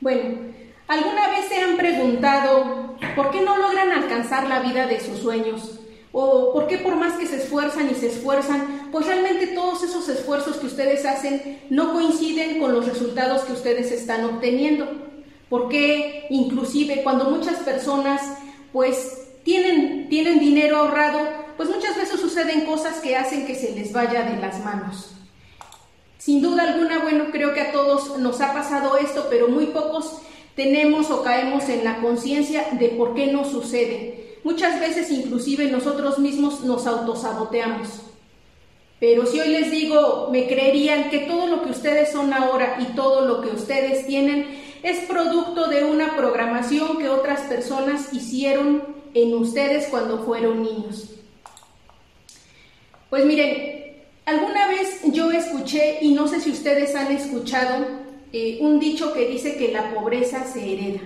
Bueno, ¿alguna vez se han preguntado por qué no logran alcanzar la vida de sus sueños? ¿O por qué por más que se esfuerzan y se esfuerzan, pues realmente todos esos esfuerzos que ustedes hacen no coinciden con los resultados que ustedes están obteniendo? ¿Por qué inclusive cuando muchas personas pues tienen, tienen dinero ahorrado, pues muchas veces suceden cosas que hacen que se les vaya de las manos? Sin duda alguna, bueno, creo que a todos nos ha pasado esto, pero muy pocos tenemos o caemos en la conciencia de por qué no sucede. Muchas veces inclusive nosotros mismos nos autosaboteamos. Pero si hoy les digo, me creerían que todo lo que ustedes son ahora y todo lo que ustedes tienen es producto de una programación que otras personas hicieron en ustedes cuando fueron niños. Pues miren, Alguna vez yo escuché, y no sé si ustedes han escuchado, eh, un dicho que dice que la pobreza se hereda.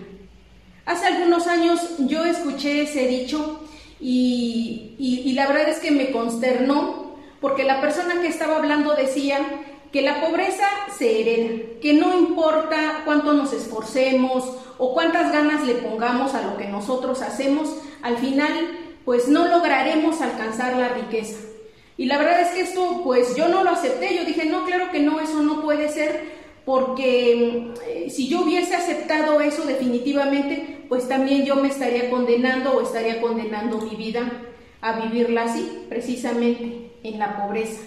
Hace algunos años yo escuché ese dicho y, y la verdad es que me consternó porque la persona que estaba hablando decía que la pobreza se hereda, que no importa cuánto nos esforcemos o cuántas ganas le pongamos a lo que nosotros hacemos, al final pues no lograremos alcanzar la riqueza. Y la verdad es que esto, pues yo no lo acepté, yo dije, no, claro que no, eso no puede ser, porque eh, si yo hubiese aceptado eso definitivamente, pues también yo me estaría condenando o estaría condenando mi vida a vivirla así, precisamente en la pobreza.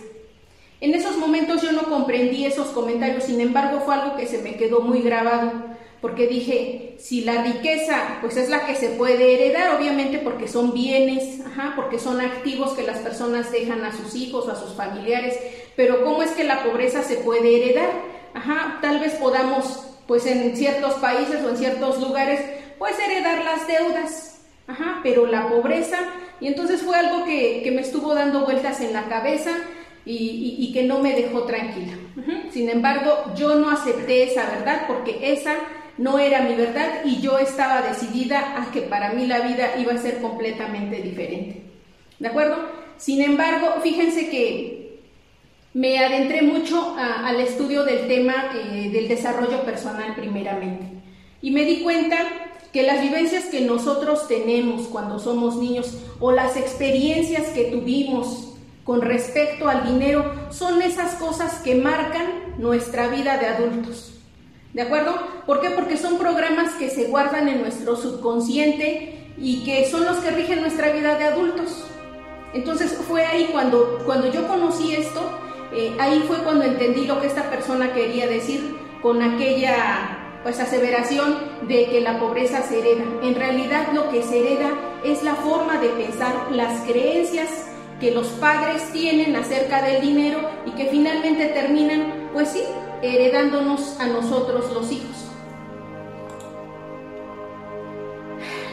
En esos momentos yo no comprendí esos comentarios, sin embargo fue algo que se me quedó muy grabado porque dije, si la riqueza pues es la que se puede heredar, obviamente porque son bienes, ajá, porque son activos que las personas dejan a sus hijos a sus familiares, pero ¿cómo es que la pobreza se puede heredar? Ajá, tal vez podamos pues en ciertos países o en ciertos lugares pues heredar las deudas, ajá, pero la pobreza, y entonces fue algo que, que me estuvo dando vueltas en la cabeza, y, y, que no me dejó tranquila. Sin embargo, yo no acepté esa verdad porque esa no era mi verdad y yo estaba decidida a que para mí la vida iba a ser completamente diferente. ¿De acuerdo? Sin embargo, fíjense que me adentré mucho al estudio del tema eh, del desarrollo personal primeramente y me di cuenta que las vivencias que nosotros tenemos cuando somos niños o las experiencias que tuvimos con respecto al dinero son esas cosas que marcan nuestra vida de adultos. ¿De acuerdo? ¿Por qué? Porque son programas que se guardan en nuestro subconsciente y que son los que rigen nuestra vida de adultos. Entonces fue ahí cuando, cuando yo conocí esto, eh, ahí fue cuando entendí lo que esta persona quería decir con aquella pues aseveración de que la pobreza se hereda. En realidad lo que se hereda es la forma de pensar, las creencias que los padres tienen acerca del dinero y que finalmente terminan, pues sí, heredándonos a nosotros los hijos.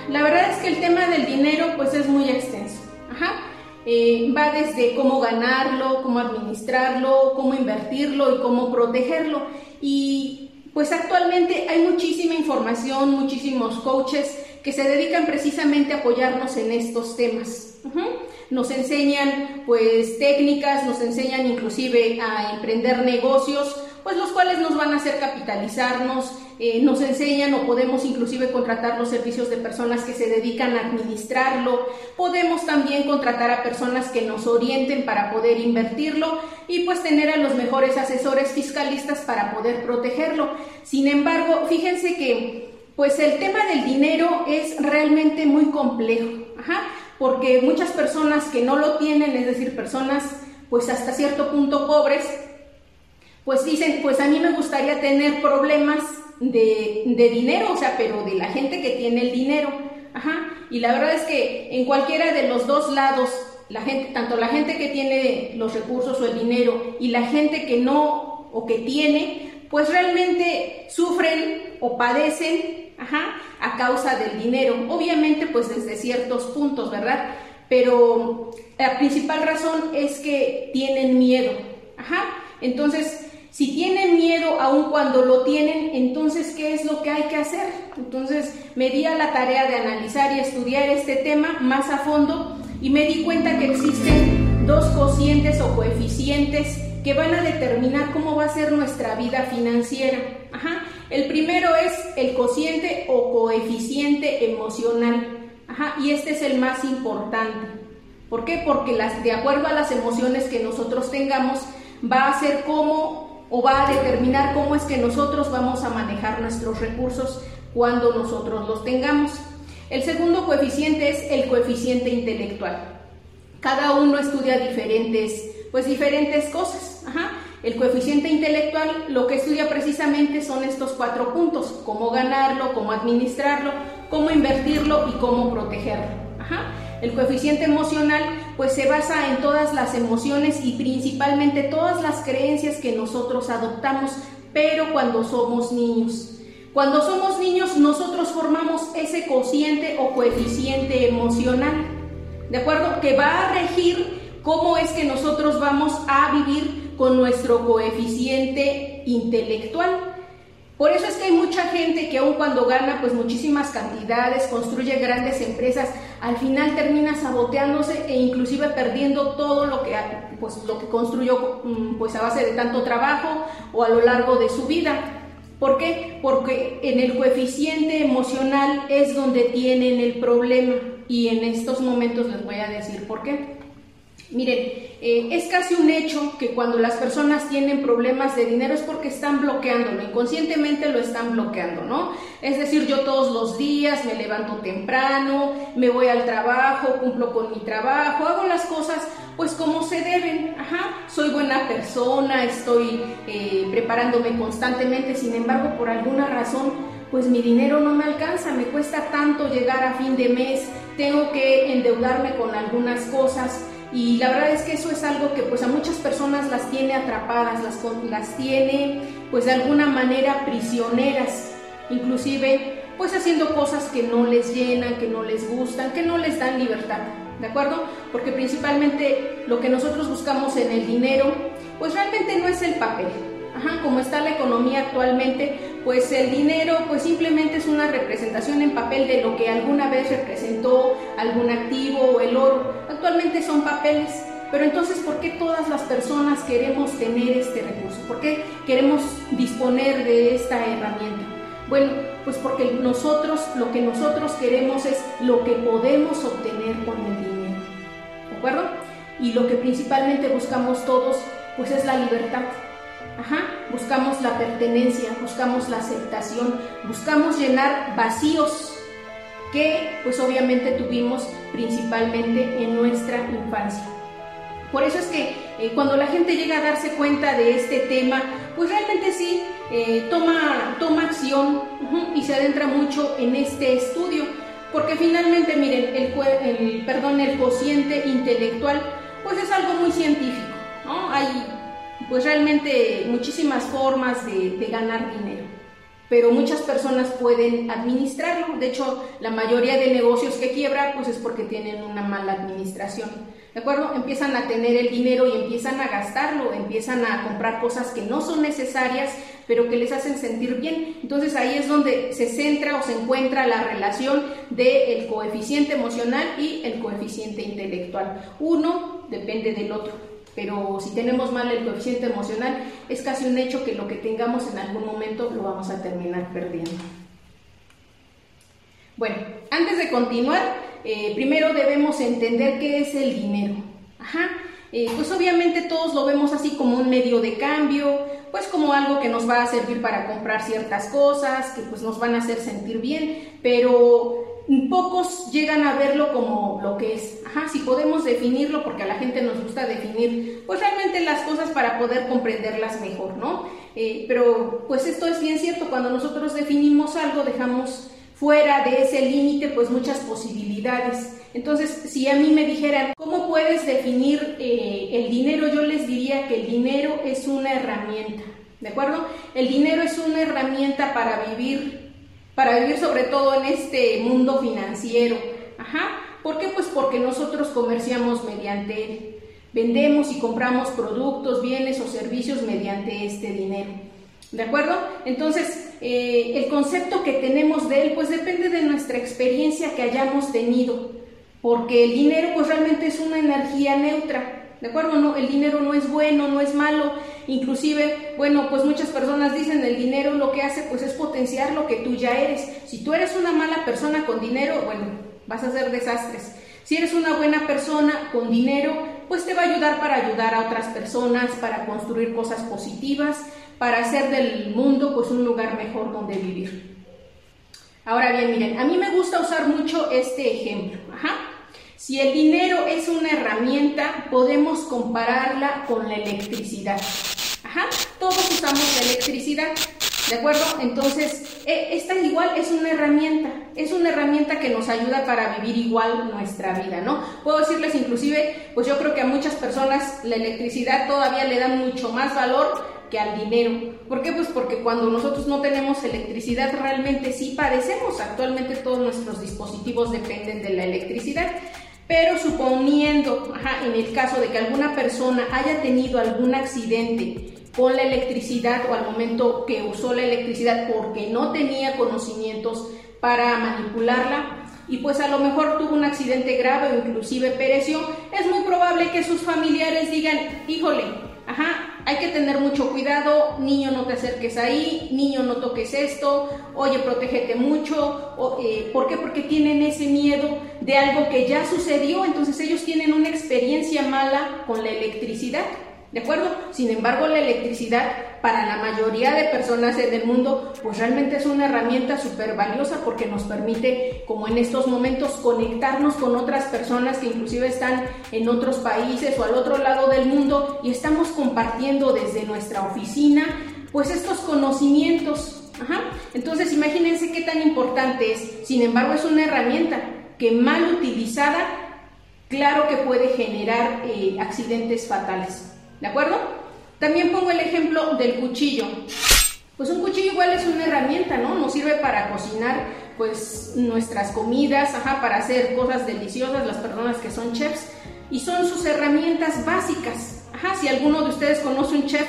La verdad es que el tema del dinero pues es muy extenso. Eh, va desde cómo ganarlo, cómo administrarlo, cómo invertirlo y cómo protegerlo. Y pues actualmente hay muchísima información, muchísimos coaches que se dedican precisamente a apoyarnos en estos temas. Nos enseñan pues técnicas, nos enseñan inclusive a emprender negocios, pues los cuales nos van a hacer capitalizarnos, eh, nos enseñan o podemos inclusive contratar los servicios de personas que se dedican a administrarlo, podemos también contratar a personas que nos orienten para poder invertirlo y pues tener a los mejores asesores fiscalistas para poder protegerlo. Sin embargo, fíjense que pues el tema del dinero es realmente muy complejo, porque muchas personas que no lo tienen, es decir, personas pues hasta cierto punto pobres, pues dicen, pues a mí me gustaría tener problemas de, dinero, o sea, pero de la gente que tiene el dinero. Ajá. Y la verdad es que en cualquiera de los dos lados, la gente, tanto la gente que tiene los recursos o el dinero y la gente que no o que tiene, pues realmente sufren o padecen ajá, a causa del dinero. Obviamente, pues desde ciertos puntos, ¿verdad? Pero la principal razón es que tienen miedo. Ajá. Entonces, si tienen miedo aun cuando lo tienen, entonces, ¿qué es lo que hay que hacer? Entonces, me di a la tarea de analizar y estudiar este tema más a fondo y me di cuenta que existen dos cocientes o coeficientes que van a determinar cómo va a ser nuestra vida financiera. Ajá. El primero es el cociente o coeficiente emocional. Ajá, y este es el más importante. ¿Por qué? Porque las, de acuerdo a las emociones que nosotros tengamos, va a ser cómo o va a determinar cómo es que nosotros vamos a manejar nuestros recursos cuando nosotros los tengamos. El segundo coeficiente es el coeficiente intelectual. Cada uno estudia diferentes, pues diferentes cosas. El coeficiente intelectual lo que estudia precisamente son estos cuatro puntos, cómo ganarlo, cómo administrarlo, cómo invertirlo y cómo protegerlo. El coeficiente emocional pues se basa en todas las emociones y principalmente todas las creencias que nosotros adoptamos, pero cuando somos niños. Cuando somos niños nosotros formamos ese cociente o coeficiente emocional, ¿de acuerdo? Que va a regir cómo es que nosotros vamos a vivir con nuestro coeficiente intelectual. Por eso es que hay mucha gente que aun cuando gana pues muchísimas cantidades, construye grandes empresas, al final termina saboteándose e inclusive perdiendo todo lo que pues lo que construyó mm, pues a base de tanto trabajo o a lo largo de su vida. ¿Por qué? Porque en el coeficiente emocional es donde tienen el problema y en estos momentos les voy a decir por qué. Miren, eh, es casi un hecho que cuando las personas tienen problemas de dinero es porque están bloqueándolo, inconscientemente lo están bloqueando, ¿no? Es decir, yo todos los días me levanto temprano, me voy al trabajo, cumplo con mi trabajo, hago las cosas pues como se deben, ajá, soy buena persona, estoy eh, preparándome constantemente, sin embargo, por alguna razón, pues mi dinero no me alcanza, me cuesta tanto llegar a fin de mes, tengo que endeudarme con algunas cosas y la verdad es que eso es algo que pues a muchas personas las tiene atrapadas, las, las tiene pues de alguna manera prisioneras, inclusive pues haciendo cosas que no les llenan, que no les gustan, que no les dan libertad, ¿de acuerdo? Porque principalmente lo que nosotros buscamos en el dinero pues realmente no es el papel, Ajá, como está la economía actualmente, pues el dinero pues simplemente es una representación en papel de lo que alguna vez representó algún activo o el oro. Actualmente son papeles, pero entonces ¿por qué todas las personas queremos tener este recurso? ¿Por qué queremos disponer de esta herramienta? Bueno, pues porque nosotros lo que nosotros queremos es lo que podemos obtener con el dinero. ¿De acuerdo? Y lo que principalmente buscamos todos pues es la libertad. Ajá, buscamos la pertenencia, buscamos la aceptación, buscamos llenar vacíos que pues obviamente tuvimos principalmente en nuestra infancia. Por eso es que eh, cuando la gente llega a darse cuenta de este tema, pues realmente sí eh, toma, toma acción y se adentra mucho en este estudio, porque finalmente miren, el, el, perdón, el cociente intelectual pues es algo muy científico, ¿no? Hay pues realmente muchísimas formas de, ganar dinero pero muchas personas pueden administrarlo. De hecho, la mayoría de negocios que quiebran, pues es porque tienen una mala administración. ¿De acuerdo? Empiezan a tener el dinero y empiezan a gastarlo, empiezan a comprar cosas que no son necesarias, pero que les hacen sentir bien. Entonces ahí es donde se centra o se encuentra la relación del coeficiente emocional y el coeficiente intelectual. Uno depende del otro pero si tenemos mal el coeficiente emocional, es casi un hecho que lo que tengamos en algún momento lo vamos a terminar perdiendo. Bueno, antes de continuar, eh, primero debemos entender qué es el dinero. Ajá, eh, pues obviamente todos lo vemos así como un medio de cambio, pues como algo que nos va a servir para comprar ciertas cosas, que pues nos van a hacer sentir bien, pero pocos llegan a verlo como lo que es. Ajá, si podemos definirlo, porque a la gente nos gusta definir, pues realmente las cosas para poder comprenderlas mejor, ¿no? Eh, pero pues esto es bien cierto, cuando nosotros definimos algo, dejamos fuera de ese límite pues muchas posibilidades. Entonces, si a mí me dijeran, ¿cómo puedes definir eh, el dinero? Yo les diría que el dinero es una herramienta, ¿de acuerdo? El dinero es una herramienta para vivir para vivir sobre todo en este mundo financiero. ¿Por qué? Pues porque nosotros comerciamos mediante él. Vendemos y compramos productos, bienes o servicios mediante este dinero. ¿De acuerdo? Entonces, eh, el concepto que tenemos de él, pues depende de nuestra experiencia que hayamos tenido, porque el dinero, pues realmente es una energía neutra. ¿De acuerdo? No, el dinero no es bueno, no es malo, inclusive, bueno, pues muchas personas dicen el dinero lo que hace pues es potenciar lo que tú ya eres. Si tú eres una mala persona con dinero, bueno, vas a hacer desastres. Si eres una buena persona con dinero, pues te va a ayudar para ayudar a otras personas, para construir cosas positivas, para hacer del mundo pues un lugar mejor donde vivir. Ahora bien, miren, a mí me gusta usar mucho este ejemplo. Ajá. Si el dinero es una herramienta, podemos compararla con la electricidad. Ajá. Todos usamos la electricidad. ¿De acuerdo? Entonces, e, esta igual es una herramienta, es una herramienta que nos ayuda para vivir igual nuestra vida, ¿no? Puedo decirles inclusive, pues yo creo que a muchas personas la electricidad todavía le da mucho más valor que al dinero. ¿Por qué? Pues porque cuando nosotros no tenemos electricidad realmente sí padecemos. Actualmente todos nuestros dispositivos dependen de la electricidad. Pero suponiendo, en el caso de que alguna persona haya tenido algún accidente con la electricidad o al momento que usó la electricidad porque no tenía conocimientos para manipularla y pues a lo mejor tuvo un accidente grave o inclusive pereció, es muy probable que sus familiares digan, híjole, ajá, hay que tener mucho cuidado, niño no te acerques ahí, niño no toques esto, oye, protégete mucho, eh, ¿por qué? Porque tienen ese miedo de algo que ya sucedió, entonces ellos tienen una experiencia mala con la electricidad. ¿De acuerdo? Sin embargo, la electricidad para la mayoría de personas en el mundo, pues realmente es una herramienta súper valiosa porque nos permite, como en estos momentos, conectarnos con otras personas que inclusive están en otros países o al otro lado del mundo y estamos compartiendo desde nuestra oficina, pues estos conocimientos. Entonces, imagínense qué tan importante es. Sin embargo, es una herramienta que mal utilizada, claro que puede generar eh, accidentes fatales. ¿De acuerdo? También pongo el ejemplo del cuchillo. Pues un cuchillo igual es una herramienta, ¿no? Nos sirve para cocinar pues nuestras comidas, ajá, para hacer cosas deliciosas, las personas que son chefs, y son sus herramientas básicas. Ajá, si alguno de ustedes conoce un chef,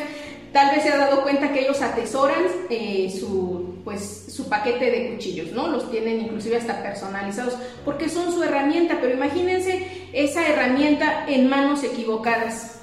tal vez se ha dado cuenta que ellos atesoran eh, su, pues, su paquete de cuchillos, ¿no? Los tienen inclusive hasta personalizados, porque son su herramienta, pero imagínense esa herramienta en manos equivocadas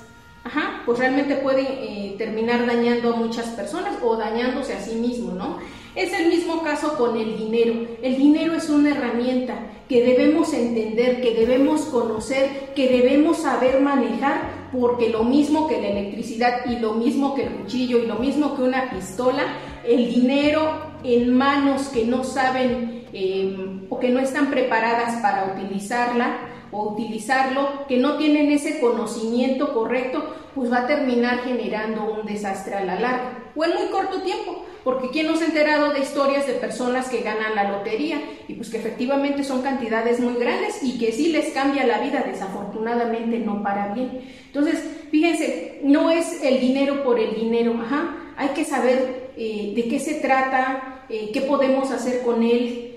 Ajá, pues realmente puede eh, terminar dañando a muchas personas o dañándose a sí mismo, ¿no? Es el mismo caso con el dinero. El dinero es una herramienta que debemos entender, que debemos conocer, que debemos saber manejar, porque lo mismo que la electricidad y lo mismo que el cuchillo y lo mismo que una pistola, el dinero en manos que no saben eh, o que no están preparadas para utilizarla, o utilizarlo, que no tienen ese conocimiento correcto, pues va a terminar generando un desastre a la larga o en muy corto tiempo, porque quién nos ha enterado de historias de personas que ganan la lotería y pues que efectivamente son cantidades muy grandes y que sí les cambia la vida, desafortunadamente no para bien. Entonces, fíjense, no es el dinero por el dinero, ajá, hay que saber eh, de qué se trata, eh, qué podemos hacer con él,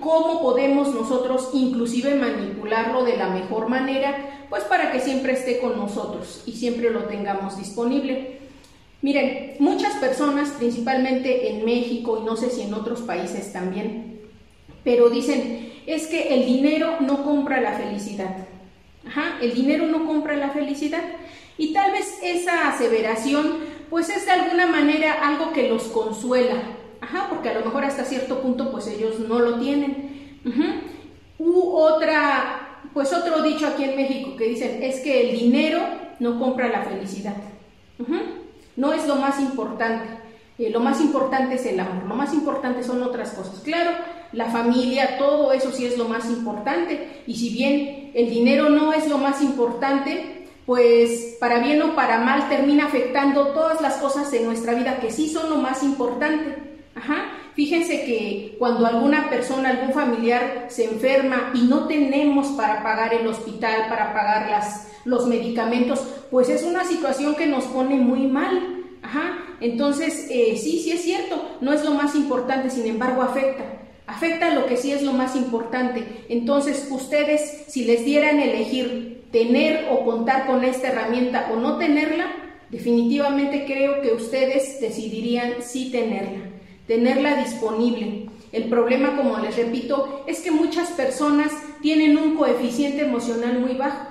¿Cómo podemos nosotros inclusive manipularlo de la mejor manera? Pues para que siempre esté con nosotros y siempre lo tengamos disponible. Miren, muchas personas, principalmente en México y no sé si en otros países también, pero dicen, es que el dinero no compra la felicidad. Ajá, el dinero no compra la felicidad. Y tal vez esa aseveración, pues es de alguna manera algo que los consuela, Ajá, porque a lo mejor hasta cierto punto pues ellos no lo tienen. U otra, pues otro dicho aquí en México que dicen es que el dinero no compra la felicidad. No es lo más importante. Eh, lo más importante es el amor, lo más importante son otras cosas. Claro, la familia, todo eso sí es lo más importante. Y si bien el dinero no es lo más importante, pues para bien o para mal termina afectando todas las cosas en nuestra vida que sí son lo más importante. Ajá. Fíjense que cuando alguna persona, algún familiar se enferma y no tenemos para pagar el hospital, para pagar los medicamentos, pues es una situación que nos pone muy mal. Ajá. Entonces, eh, sí, sí es cierto, no es lo más importante, sin embargo, afecta. Afecta lo que sí es lo más importante. Entonces, ustedes, si les dieran elegir tener o contar con esta herramienta o no tenerla, definitivamente creo que ustedes decidirían sí tenerla tenerla disponible. El problema, como les repito, es que muchas personas tienen un coeficiente emocional muy bajo.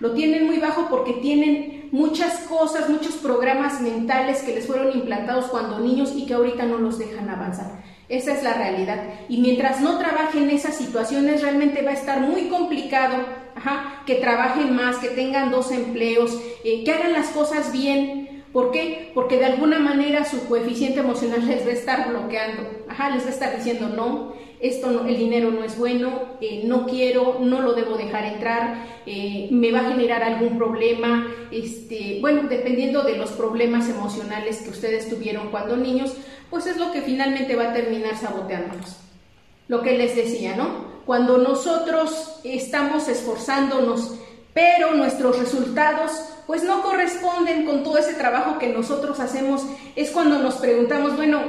Lo tienen muy bajo porque tienen muchas cosas, muchos programas mentales que les fueron implantados cuando niños y que ahorita no los dejan avanzar. Esa es la realidad. Y mientras no trabajen esas situaciones, realmente va a estar muy complicado que trabajen más, que tengan dos empleos, eh, que hagan las cosas bien. ¿Por qué? Porque de alguna manera su coeficiente emocional les va a estar bloqueando. Ajá, les va a estar diciendo no, esto el dinero no es bueno, eh, no quiero, no lo debo dejar entrar, eh, me va a generar algún problema, este, bueno, dependiendo de los problemas emocionales que ustedes tuvieron cuando niños, pues es lo que finalmente va a terminar saboteándonos. Lo que les decía, ¿no? Cuando nosotros estamos esforzándonos, pero nuestros resultados pues no corresponden con todo ese trabajo que nosotros hacemos, es cuando nos preguntamos, bueno,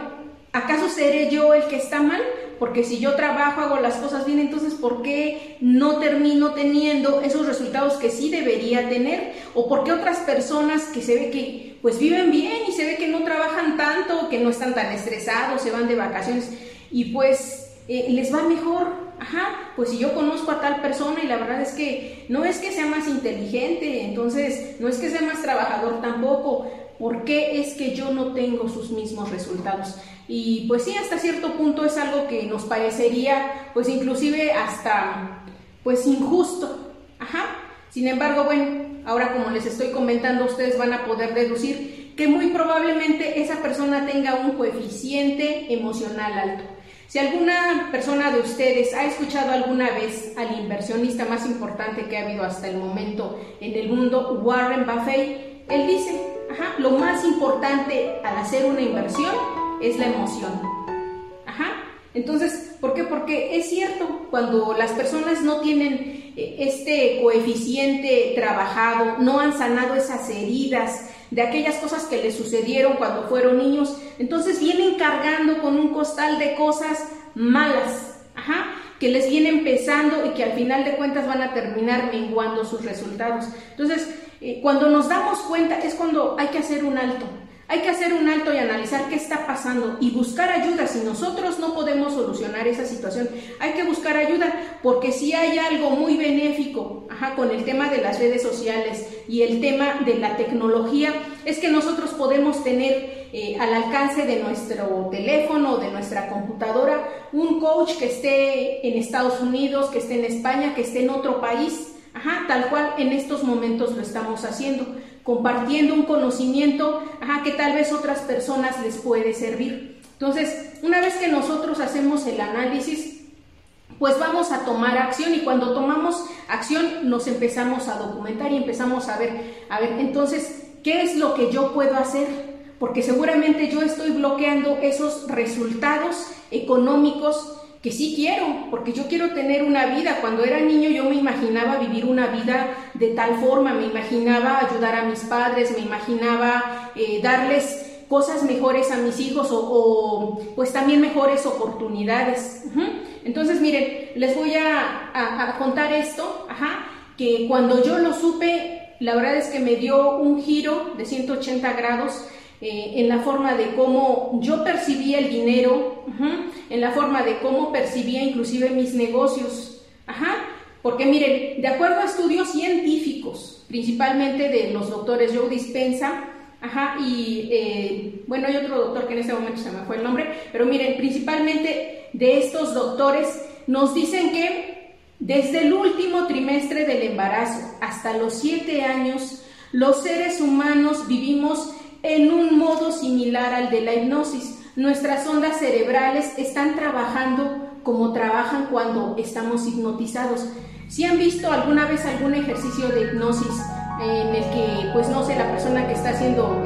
¿acaso seré yo el que está mal? Porque si yo trabajo, hago las cosas bien, entonces ¿por qué no termino teniendo esos resultados que sí debería tener? ¿O por qué otras personas que se ve que pues viven bien y se ve que no trabajan tanto, que no están tan estresados, se van de vacaciones y pues eh, les va mejor? Ajá, pues si yo conozco a tal persona y la verdad es que no es que sea más inteligente, entonces no es que sea más trabajador tampoco, ¿por qué es que yo no tengo sus mismos resultados? Y pues sí, hasta cierto punto es algo que nos parecería, pues inclusive hasta, pues injusto. Ajá. Sin embargo, bueno, ahora como les estoy comentando, ustedes van a poder deducir que muy probablemente esa persona tenga un coeficiente emocional alto. Si alguna persona de ustedes ha escuchado alguna vez al inversionista más importante que ha habido hasta el momento en el mundo, Warren Buffett, él dice, ajá, lo más importante al hacer una inversión es la emoción. Ajá. Entonces, ¿por qué? Porque es cierto, cuando las personas no tienen eh, este coeficiente trabajado, no han sanado esas heridas de aquellas cosas que les sucedieron cuando fueron niños, entonces vienen cargando con un costal de cosas malas, que les vienen pesando y que al final de cuentas van a terminar menguando sus resultados. Entonces, eh, cuando nos damos cuenta es cuando hay que hacer un alto. Hay que hacer un alto y analizar qué está pasando y buscar ayuda. Si nosotros no podemos solucionar esa situación, hay que buscar ayuda porque si hay algo muy benéfico con el tema de las redes sociales y el tema de la tecnología, es que nosotros podemos tener eh, al alcance de nuestro teléfono de nuestra computadora un coach que esté en Estados Unidos, que esté en España, que esté en otro país. tal cual en estos momentos lo estamos haciendo compartiendo un conocimiento que tal vez otras personas les puede servir. Entonces, una vez que nosotros hacemos el análisis, pues vamos a tomar acción y cuando tomamos acción nos empezamos a documentar y empezamos a ver, a ver, entonces, ¿qué es lo que yo puedo hacer? Porque seguramente yo estoy bloqueando esos resultados económicos que sí quiero, porque yo quiero tener una vida. Cuando era niño yo me imaginaba vivir una vida de tal forma, me imaginaba ayudar a mis padres, me imaginaba eh, darles cosas mejores a mis hijos o, pues también mejores oportunidades. Entonces miren, les voy a, contar esto, ajá, que cuando yo lo supe, la verdad es que me dio un giro de 180 grados eh, en la forma de cómo yo percibía el dinero, en la forma de cómo percibía inclusive mis negocios. Ajá, porque miren, de acuerdo a estudios científicos, principalmente de los doctores Joe Dispensa, ajá, y eh, bueno, hay otro doctor que en este momento se me fue el nombre, pero miren, principalmente de estos doctores nos dicen que desde el último trimestre del embarazo hasta los siete años, los seres humanos vivimos en un modo similar al de la hipnosis. Nuestras ondas cerebrales están trabajando como trabajan cuando estamos hipnotizados. Si han visto alguna vez algún ejercicio de hipnosis en el que, pues no sé, la persona que está haciendo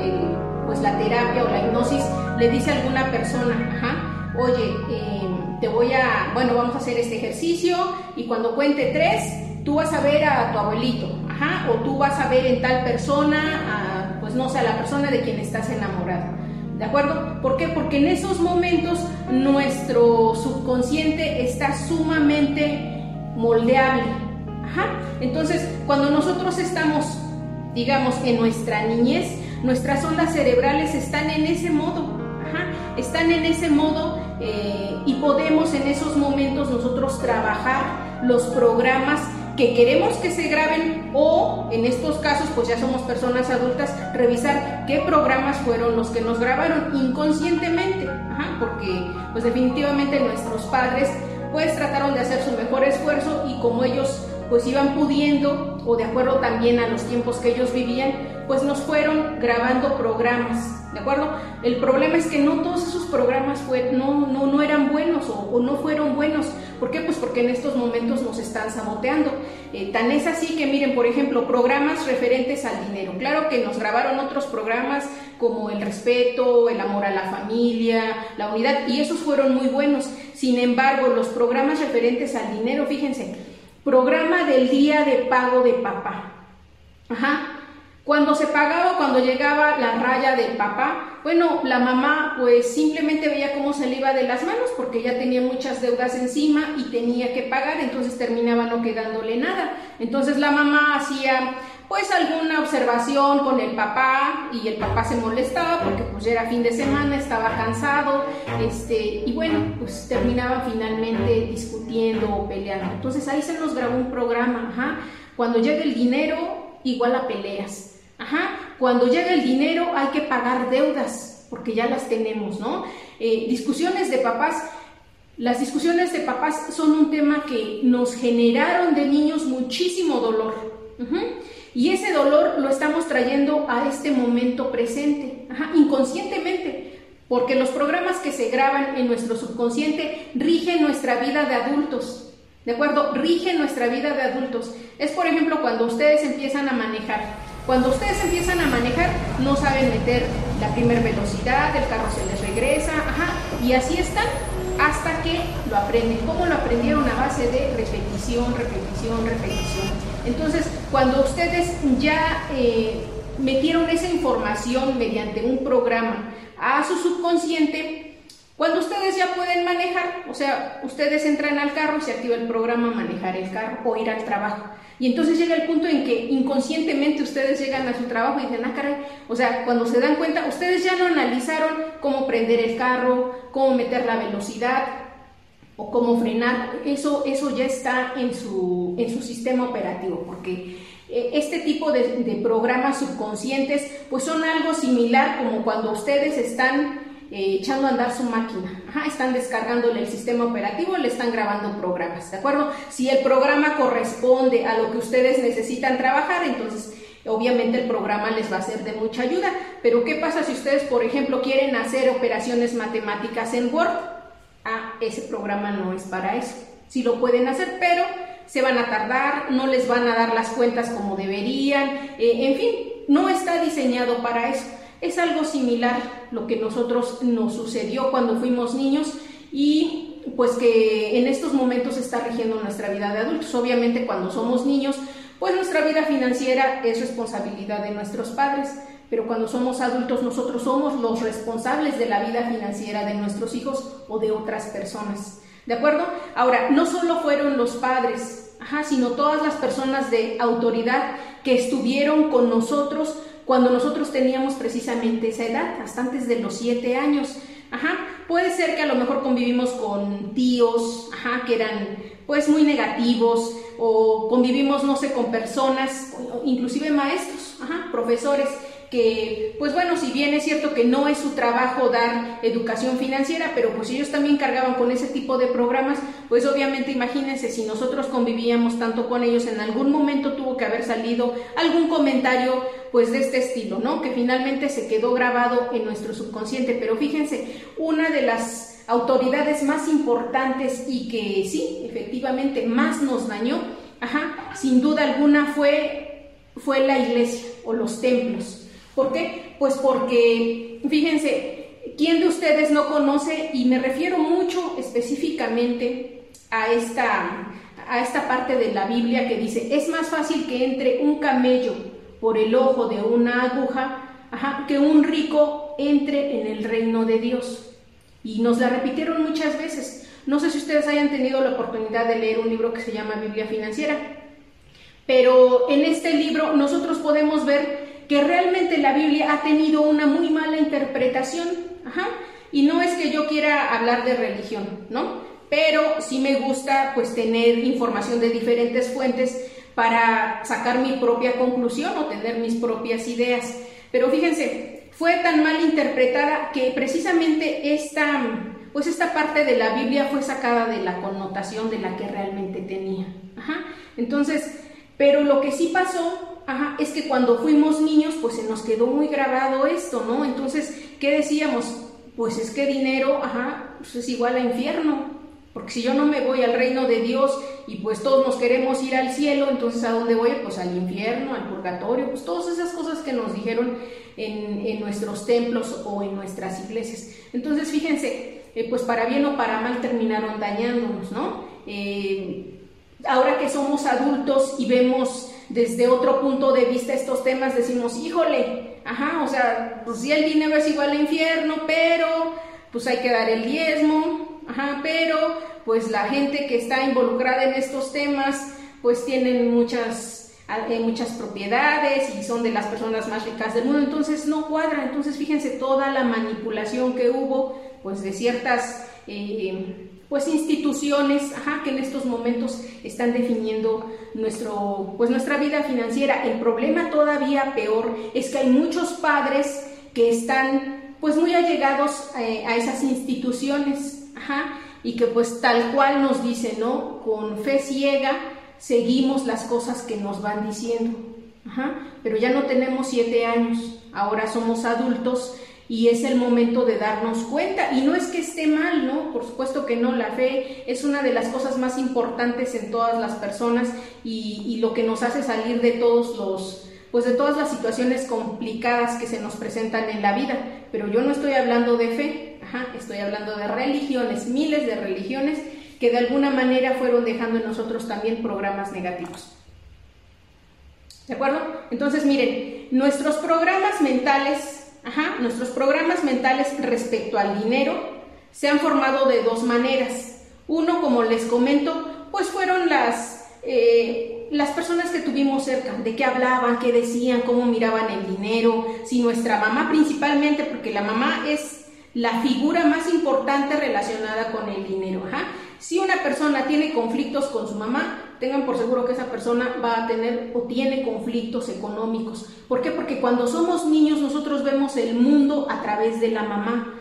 pues la terapia o la hipnosis le dice a alguna persona, ajá, oye, em, te voy a, bueno, vamos a hacer este ejercicio y cuando cuente tres, tú vas a ver a tu abuelito, ajá, o tú vas a ver en tal persona pues no sea la persona de quien estás enamorado. ¿De acuerdo? ¿Por qué? Porque en esos momentos nuestro subconsciente está sumamente moldeable. Ajá. Entonces, cuando nosotros estamos, digamos, en nuestra niñez, nuestras ondas cerebrales están en ese modo. Ajá. Están en ese modo eh, y podemos en esos momentos nosotros trabajar los programas que queremos que se graben o en estos casos pues ya somos personas adultas revisar qué programas fueron los que nos grabaron inconscientemente, porque pues definitivamente nuestros padres pues trataron de hacer su mejor esfuerzo y como ellos pues iban pudiendo o de acuerdo también a los tiempos que ellos vivían, pues nos fueron grabando programas, ¿de acuerdo? El problema es que no todos esos programas fue, no, no, no eran buenos o, no fueron buenos. ¿Por qué? Pues porque en estos momentos nos están saboteando. Eh, tan es así que miren, por ejemplo, programas referentes al dinero. Claro que nos grabaron otros programas como el respeto, el amor a la familia, la unidad, y esos fueron muy buenos. Sin embargo, los programas referentes al dinero, fíjense, programa del día de pago de papá. Ajá. Cuando se pagaba, cuando llegaba la raya del papá, bueno, la mamá pues simplemente veía cómo se le iba de las manos porque ya tenía muchas deudas encima y tenía que pagar, entonces terminaba no quedándole nada. Entonces la mamá hacía pues alguna observación con el papá y el papá se molestaba porque pues ya era fin de semana, estaba cansado, este, y bueno, pues terminaba finalmente discutiendo o peleando. Entonces ahí se nos grabó un programa, ajá, cuando llega el dinero, igual a peleas, ajá, cuando llega el dinero hay que pagar deudas, porque ya las tenemos, ¿no? Eh, discusiones de papás, las discusiones de papás son un tema que nos generaron de niños muchísimo dolor. Y ese dolor lo estamos trayendo a este momento presente, inconscientemente, porque los programas que se graban en nuestro subconsciente rigen nuestra vida de adultos. ¿De acuerdo? Rigen nuestra vida de adultos. Es por ejemplo cuando ustedes empiezan a manejar. Cuando ustedes empiezan a manejar, no saben meter la primera velocidad, el carro se les regresa, ajá, y así están hasta que lo aprenden. ¿Cómo lo aprendieron? A base de repetición, repetición, repetición. Entonces, cuando ustedes ya eh, metieron esa información mediante un programa a su subconsciente, cuando ustedes ya pueden manejar, o sea, ustedes entran al carro y se activa el programa manejar el carro o ir al trabajo. Y entonces llega el punto en que inconscientemente ustedes llegan a su trabajo y dicen, ah, caray, o sea, cuando se dan cuenta, ustedes ya no analizaron cómo prender el carro, cómo meter la velocidad o cómo frenar. Eso, eso ya está en su, en su sistema operativo, porque eh, este tipo de, de programas subconscientes pues son algo similar como cuando ustedes están eh, echando a andar su máquina. están descargándole el sistema operativo, le están grabando programas, ¿de acuerdo? Si el programa corresponde a lo que ustedes necesitan trabajar, entonces obviamente el programa les va a ser de mucha ayuda. Pero ¿qué pasa si ustedes, por ejemplo, quieren hacer operaciones matemáticas en Word? Ah, ese programa no es para eso. Sí lo pueden hacer, pero se van a tardar, no les van a dar las cuentas como deberían, eh, en fin, no está diseñado para eso. Es algo similar lo que nosotros nos sucedió cuando fuimos niños y pues que en estos momentos está rigiendo nuestra vida de adultos. Obviamente cuando somos niños, pues nuestra vida financiera es responsabilidad de nuestros padres, pero cuando somos adultos nosotros somos los responsables de la vida financiera de nuestros hijos o de otras personas. ¿De acuerdo? Ahora, no solo fueron los padres, sino todas las personas de autoridad que estuvieron con nosotros cuando nosotros teníamos precisamente esa edad, hasta antes de los siete años. Ajá, puede ser que a lo mejor convivimos con tíos, ajá, que eran pues muy negativos, o convivimos, no sé, con personas, inclusive maestros, ajá, profesores, que, pues bueno, si bien es cierto que no es su trabajo dar educación financiera, pero pues ellos también cargaban con ese tipo de programas, pues obviamente imagínense si nosotros convivíamos tanto con ellos, en algún momento tuvo que haber salido algún comentario pues de este estilo, ¿no? Que finalmente se quedó grabado en nuestro subconsciente, pero fíjense, una de las autoridades más importantes y que sí, efectivamente más nos dañó, ajá, sin duda alguna fue, fue la iglesia o los templos. ¿Por qué? Pues porque, fíjense, ¿quién de ustedes no conoce? Y me refiero mucho específicamente a esta, a esta parte de la Biblia que dice, es más fácil que entre un camello por el ojo de una aguja que un rico entre en el reino de Dios. Y nos la repitieron muchas veces. No sé si ustedes hayan tenido la oportunidad de leer un libro que se llama Biblia Financiera, pero en este libro nosotros podemos ver que realmente la Biblia ha tenido una muy mala interpretación. Y no es que yo quiera hablar de religión, ¿no? pero sí me gusta pues tener información de diferentes fuentes para sacar mi propia conclusión o tener mis propias ideas. Pero fíjense, fue tan mal interpretada que precisamente esta, pues esta parte de la Biblia fue sacada de la connotación de la que realmente tenía. Entonces, pero lo que sí pasó es que cuando fuimos niños, pues se nos quedó muy grabado esto, ¿no? Entonces, ¿qué decíamos? Pues es que dinero, ajá, pues es igual a infierno, porque si yo no me voy al reino de Dios y pues todos nos queremos ir al cielo, entonces ¿a dónde voy? Pues al infierno, al purgatorio, pues todas esas cosas que nos dijeron en, nuestros templos o en nuestras iglesias. Entonces fíjense, eh, pues para bien o para mal terminaron dañándonos, ¿no? Eh, ahora que somos adultos y vemos desde otro punto de vista estos temas, decimos, híjole, ajá, o sea, pues si el dinero es igual al infierno, pero pues hay que dar el diezmo, Ajá, pero pues la gente que está involucrada en estos temas pues tienen muchas, eh, muchas propiedades y son de las personas más ricas del mundo, entonces no cuadra, entonces fíjense toda la manipulación que hubo pues de ciertas eh, pues instituciones ajá, que en estos momentos están definiendo nuestro, pues nuestra vida financiera. El problema todavía peor es que hay muchos padres que están pues muy allegados eh, a esas instituciones y que pues tal cual nos dice, ¿no? Con fe ciega seguimos las cosas que nos van diciendo, pero ya no tenemos siete años, ahora somos adultos y es el momento de darnos cuenta. Y no es que esté mal, ¿no? Por supuesto que no, la fe es una de las cosas más importantes en todas las personas y, lo que nos hace salir de todos los pues de todas las situaciones complicadas que se nos presentan en la vida. Pero yo no estoy hablando de fe, estoy hablando de religiones, miles de religiones que de alguna manera fueron dejando en nosotros también programas negativos. ¿De acuerdo? Entonces, miren, nuestros programas mentales, nuestros programas mentales respecto al dinero se han formado de dos maneras. Uno, como les comento, pues fueron las, eh, las personas que tuvimos cerca, de qué hablaban, qué decían, cómo miraban el dinero, si nuestra mamá principalmente, porque la mamá es la figura más importante relacionada con el dinero. Si una persona tiene conflictos con su mamá, tengan por seguro que esa persona va a tener o tiene conflictos económicos. ¿Por qué? Porque cuando somos niños nosotros vemos el mundo a través de la mamá,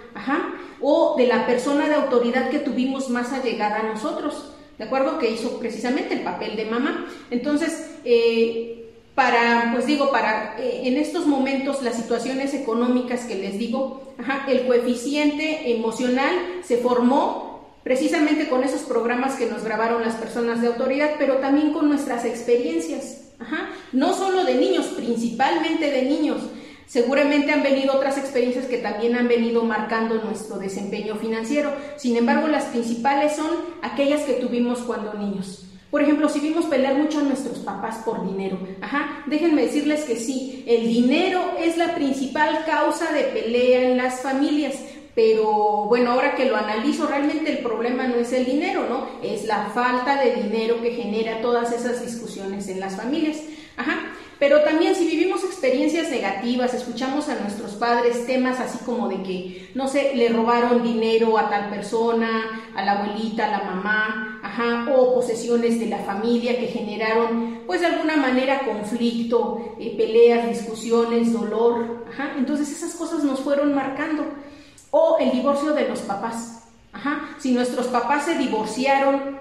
o de la persona de autoridad que tuvimos más allegada a nosotros, ¿de acuerdo? Que hizo precisamente el papel de mamá. Entonces, eh, para, pues digo, para eh, en estos momentos las situaciones económicas que les digo, el coeficiente emocional se formó precisamente con esos programas que nos grabaron las personas de autoridad, pero también con nuestras experiencias, no solo de niños, principalmente de niños. Seguramente han venido otras experiencias que también han venido marcando nuestro desempeño financiero. Sin embargo, las principales son aquellas que tuvimos cuando niños. Por ejemplo, si vimos pelear mucho a nuestros papás por dinero, ajá, déjenme decirles que sí, el dinero es la principal causa de pelea en las familias, pero bueno, ahora que lo analizo, realmente el problema no es el dinero, ¿no? Es la falta de dinero que genera todas esas discusiones en las familias. Ajá. Pero también si vivimos experiencias negativas, escuchamos a nuestros padres temas así como de que, no sé, le robaron dinero a tal persona, a la abuelita, a la mamá, ajá, o posesiones de la familia que generaron, pues de alguna manera conflicto, eh, peleas, discusiones, dolor, ajá. Entonces esas cosas nos fueron marcando. O el divorcio de los papás. Si nuestros papás se divorciaron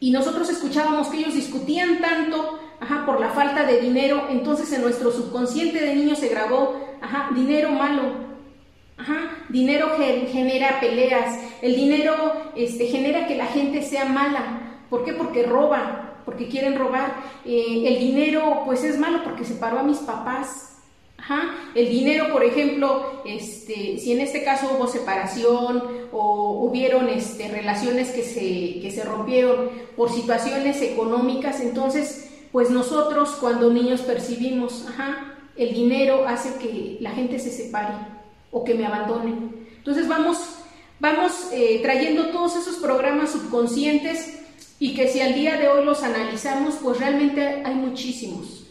y nosotros escuchábamos que ellos discutían tanto, por la falta de dinero, entonces en nuestro subconsciente de niño se grabó, dinero malo. Ajá, dinero genera peleas, el dinero este, genera que la gente sea mala. ¿Por qué? Porque roba, porque quieren robar. Eh, el dinero pues es malo porque separó a mis papás. Ajá. El dinero, por ejemplo, este, si en este caso hubo separación o hubieron este, relaciones que se, que se rompieron por situaciones económicas, entonces pues nosotros cuando niños percibimos, ajá, el dinero hace que la gente se separe o que me abandone. Entonces vamos, vamos eh, trayendo todos esos programas subconscientes y que si al día de hoy los analizamos, pues realmente hay muchísimos.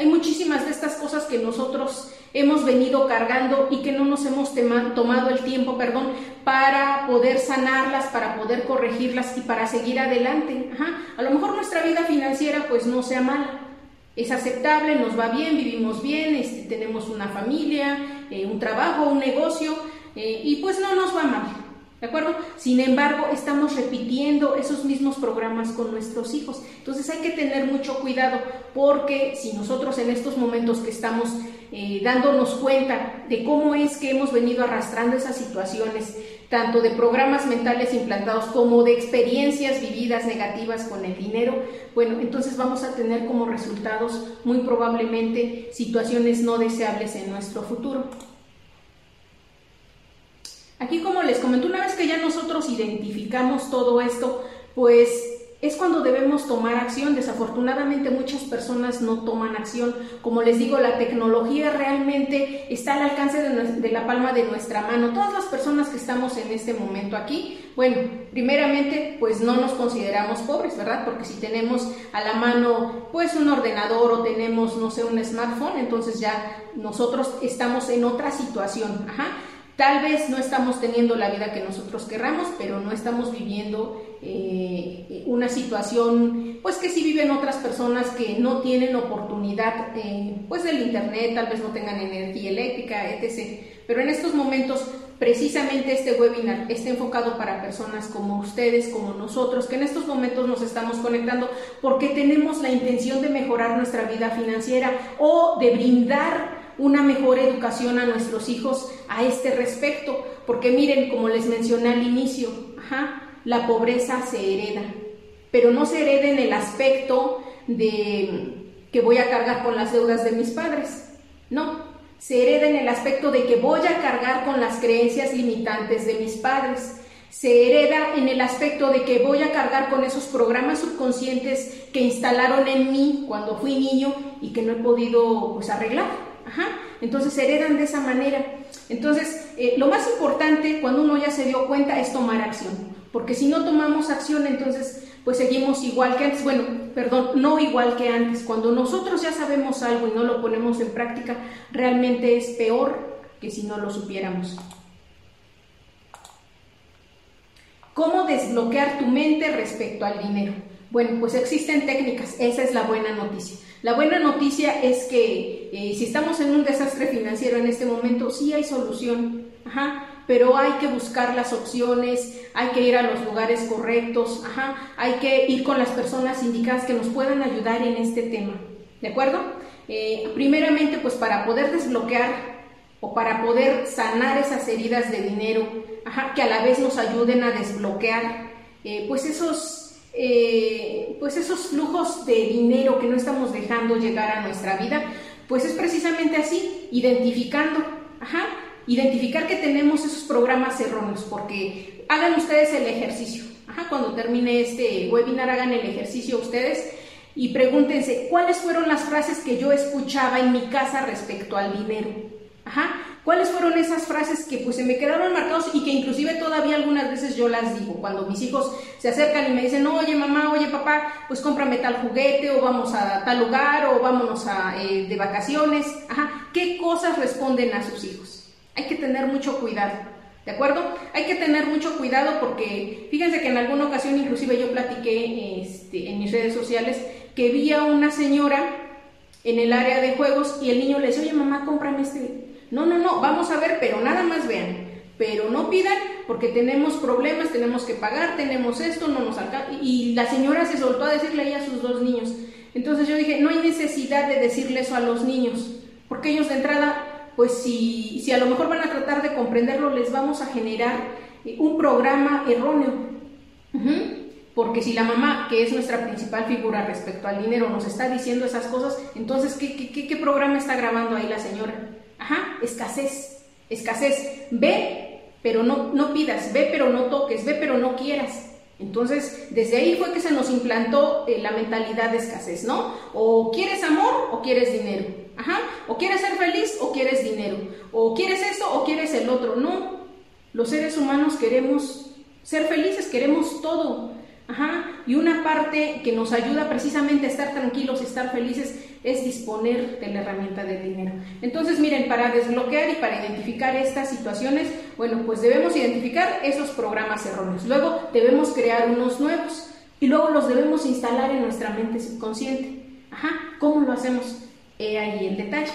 Hay muchísimas de estas cosas que nosotros hemos venido cargando y que no nos hemos tomado el tiempo, perdón, para poder sanarlas, para poder corregirlas y para seguir adelante. A lo mejor nuestra vida financiera pues no sea mala, es aceptable, nos va bien, vivimos bien, este, tenemos una familia, eh, un trabajo, un negocio eh, y pues no nos va mal. ¿De acuerdo? Sin embargo, estamos repitiendo esos mismos programas con nuestros hijos. Entonces hay que tener mucho cuidado porque si nosotros en estos momentos que estamos eh, dándonos cuenta de cómo es que hemos venido arrastrando esas situaciones, tanto de programas mentales implantados como de experiencias vividas negativas con el dinero, bueno, entonces vamos a tener como resultados muy probablemente situaciones no deseables en nuestro futuro. Aquí como les comenté, una vez que ya nosotros identificamos todo esto, pues es cuando debemos tomar acción. Desafortunadamente muchas personas no toman acción. Como les digo, la tecnología realmente está al alcance de, la palma de nuestra mano. Todas las personas que estamos en este momento aquí, bueno, primeramente pues no nos consideramos pobres, ¿verdad? Porque si tenemos a la mano pues un ordenador o tenemos, no sé, un smartphone, entonces ya nosotros estamos en otra situación. Ajá. Tal vez no estamos teniendo la vida que nosotros querramos, pero no estamos viviendo eh, una situación, pues que sí viven otras personas que no tienen oportunidad, eh, pues del internet, tal vez no tengan energía eléctrica, etc. Pero en estos momentos, precisamente este webinar está enfocado para personas como ustedes, como nosotros, que en estos momentos nos estamos conectando porque tenemos la intención de mejorar nuestra vida financiera o de brindar una mejor educación a nuestros hijos a este respecto, porque miren, como les mencioné al inicio, la pobreza se hereda, pero no se hereda en el aspecto de que voy a cargar con las deudas de mis padres, no, se hereda en el aspecto de que voy a cargar con las creencias limitantes de mis padres, se hereda en el aspecto de que voy a cargar con esos programas subconscientes que instalaron en mí cuando fui niño y que no he podido pues arreglar. Ajá. Entonces heredan de esa manera. Entonces, eh, lo más importante cuando uno ya se dio cuenta es tomar acción. Porque si no tomamos acción, entonces pues seguimos igual que antes. Bueno, perdón, no igual que antes. Cuando nosotros ya sabemos algo y no lo ponemos en práctica, realmente es peor que si no lo supiéramos. ¿Cómo desbloquear tu mente respecto al dinero? Bueno, pues existen técnicas, esa es la buena noticia. La buena noticia es que eh, si estamos en un desastre financiero en este momento, sí hay solución, pero hay que buscar las opciones, hay que ir a los lugares correctos, hay que ir con las personas indicadas que nos puedan ayudar en este tema, ¿de acuerdo? Eh, primeramente, pues para poder desbloquear o para poder sanar esas heridas de dinero, que a la vez nos ayuden a desbloquear, eh, pues esos eh, pues esos flujos de dinero que no estamos dejando llegar a nuestra vida, pues es precisamente así, identificando, ajá, identificar que tenemos esos programas erróneos, porque hagan ustedes el ejercicio, ajá, cuando termine este webinar hagan el ejercicio ustedes y pregúntense cuáles fueron las frases que yo escuchaba en mi casa respecto al dinero, ajá, ¿Cuáles fueron esas frases que pues se me quedaron marcados y que inclusive todavía algunas veces yo las digo cuando mis hijos se acercan y me dicen, oye mamá, oye papá, pues cómprame tal juguete o vamos a tal lugar o vámonos a, eh, de vacaciones? Ajá, ¿qué cosas responden a sus hijos? Hay que tener mucho cuidado. ¿De acuerdo? Hay que tener mucho cuidado porque fíjense que en alguna ocasión inclusive yo platiqué este, en mis redes sociales que vi a una señora en el área de juegos y el niño le decía, oye mamá, cómprame este no, no, no, vamos a ver, pero nada más vean. Pero no pidan porque tenemos problemas, tenemos que pagar, tenemos esto, no nos alcanza. Y la señora se soltó a decirle ahí a sus dos niños. Entonces yo dije, no hay necesidad de decirle eso a los niños, porque ellos de entrada, pues si, si a lo mejor van a tratar de comprenderlo, les vamos a generar eh, un programa erróneo. Porque si la mamá, que es nuestra principal figura respecto al dinero, nos está diciendo esas cosas, entonces, ¿qué, qué, qué programa está grabando ahí la señora? Ajá, escasez, escasez. Ve, pero no, no pidas, ve, pero no toques, ve, pero no quieras. Entonces, desde ahí fue que se nos implantó eh, la mentalidad de escasez, ¿no? O quieres amor o quieres dinero. Ajá, o quieres ser feliz o quieres dinero. O quieres esto o quieres el otro. No, los seres humanos queremos ser felices, queremos todo. Ajá, y una parte que nos ayuda precisamente a estar tranquilos, estar felices, es disponer de la herramienta del dinero. Entonces, miren, para desbloquear y para identificar estas situaciones, bueno, pues debemos identificar esos programas erróneos. Luego debemos crear unos nuevos y luego los debemos instalar en nuestra mente subconsciente. Ajá, ¿cómo lo hacemos? He ahí el detalle.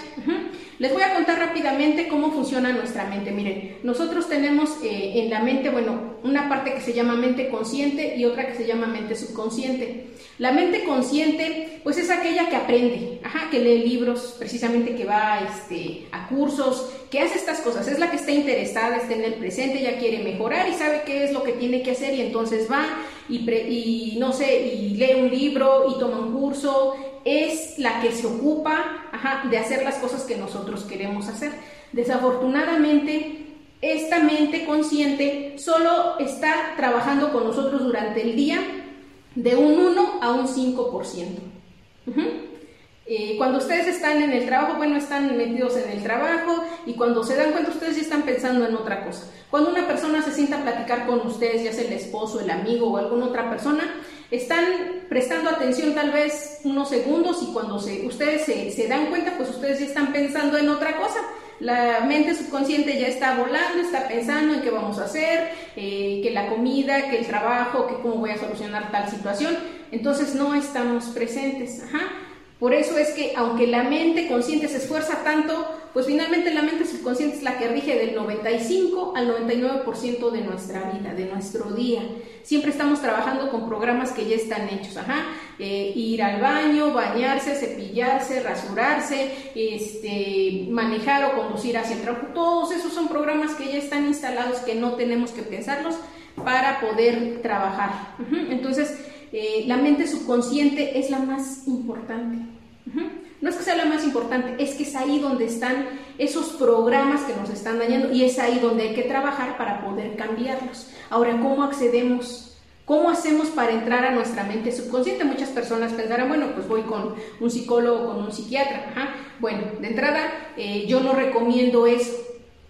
Les voy a contar rápidamente cómo funciona nuestra mente. Miren, nosotros tenemos eh, en la mente, bueno, una parte que se llama mente consciente y otra que se llama mente subconsciente. La mente consciente, pues es aquella que aprende, ajá, que lee libros, precisamente que va este, a cursos, que hace estas cosas. Es la que está interesada, está en el presente, ya quiere mejorar y sabe qué es lo que tiene que hacer y entonces va y, y no sé, y lee un libro y toma un curso es la que se ocupa de hacer las cosas que nosotros queremos hacer. Desafortunadamente, esta mente consciente solo está trabajando con nosotros durante el día de un 1 a un 5%. Eh, cuando ustedes están en el trabajo, bueno, están metidos en el trabajo y cuando se dan cuenta ustedes ya están pensando en otra cosa. Cuando una persona se sienta a platicar con ustedes, ya sea el esposo, el amigo o alguna otra persona, están prestando atención tal vez unos segundos y cuando se, ustedes se, dan cuenta, pues ustedes ya están pensando en otra cosa. La mente subconsciente ya está volando, está pensando en qué vamos a hacer, eh, que la comida, que el trabajo, que cómo voy a solucionar tal situación. Entonces no estamos presentes. Ajá. Por eso es que aunque la mente consciente se esfuerza tanto, pues finalmente la mente subconsciente es la que rige del 95 al 99% de nuestra vida, de nuestro día. Siempre estamos trabajando con programas que ya están hechos, ajá, eh, ir al baño, bañarse, cepillarse, rasurarse, este, manejar o conducir hacia el trabajo, todos esos son programas que ya están instalados que no tenemos que pensarlos para poder trabajar. Entonces, la mente subconsciente es la más importante. No es que sea la más importante, es que es ahí donde están esos programas que nos están dañando y es ahí donde hay que trabajar para poder cambiarlos. Ahora, ¿cómo accedemos? ¿Cómo hacemos para entrar a nuestra mente subconsciente? Muchas personas pensarán, bueno, pues voy con un psicólogo, con un psiquiatra. Bueno, de entrada, eh, yo no recomiendo eso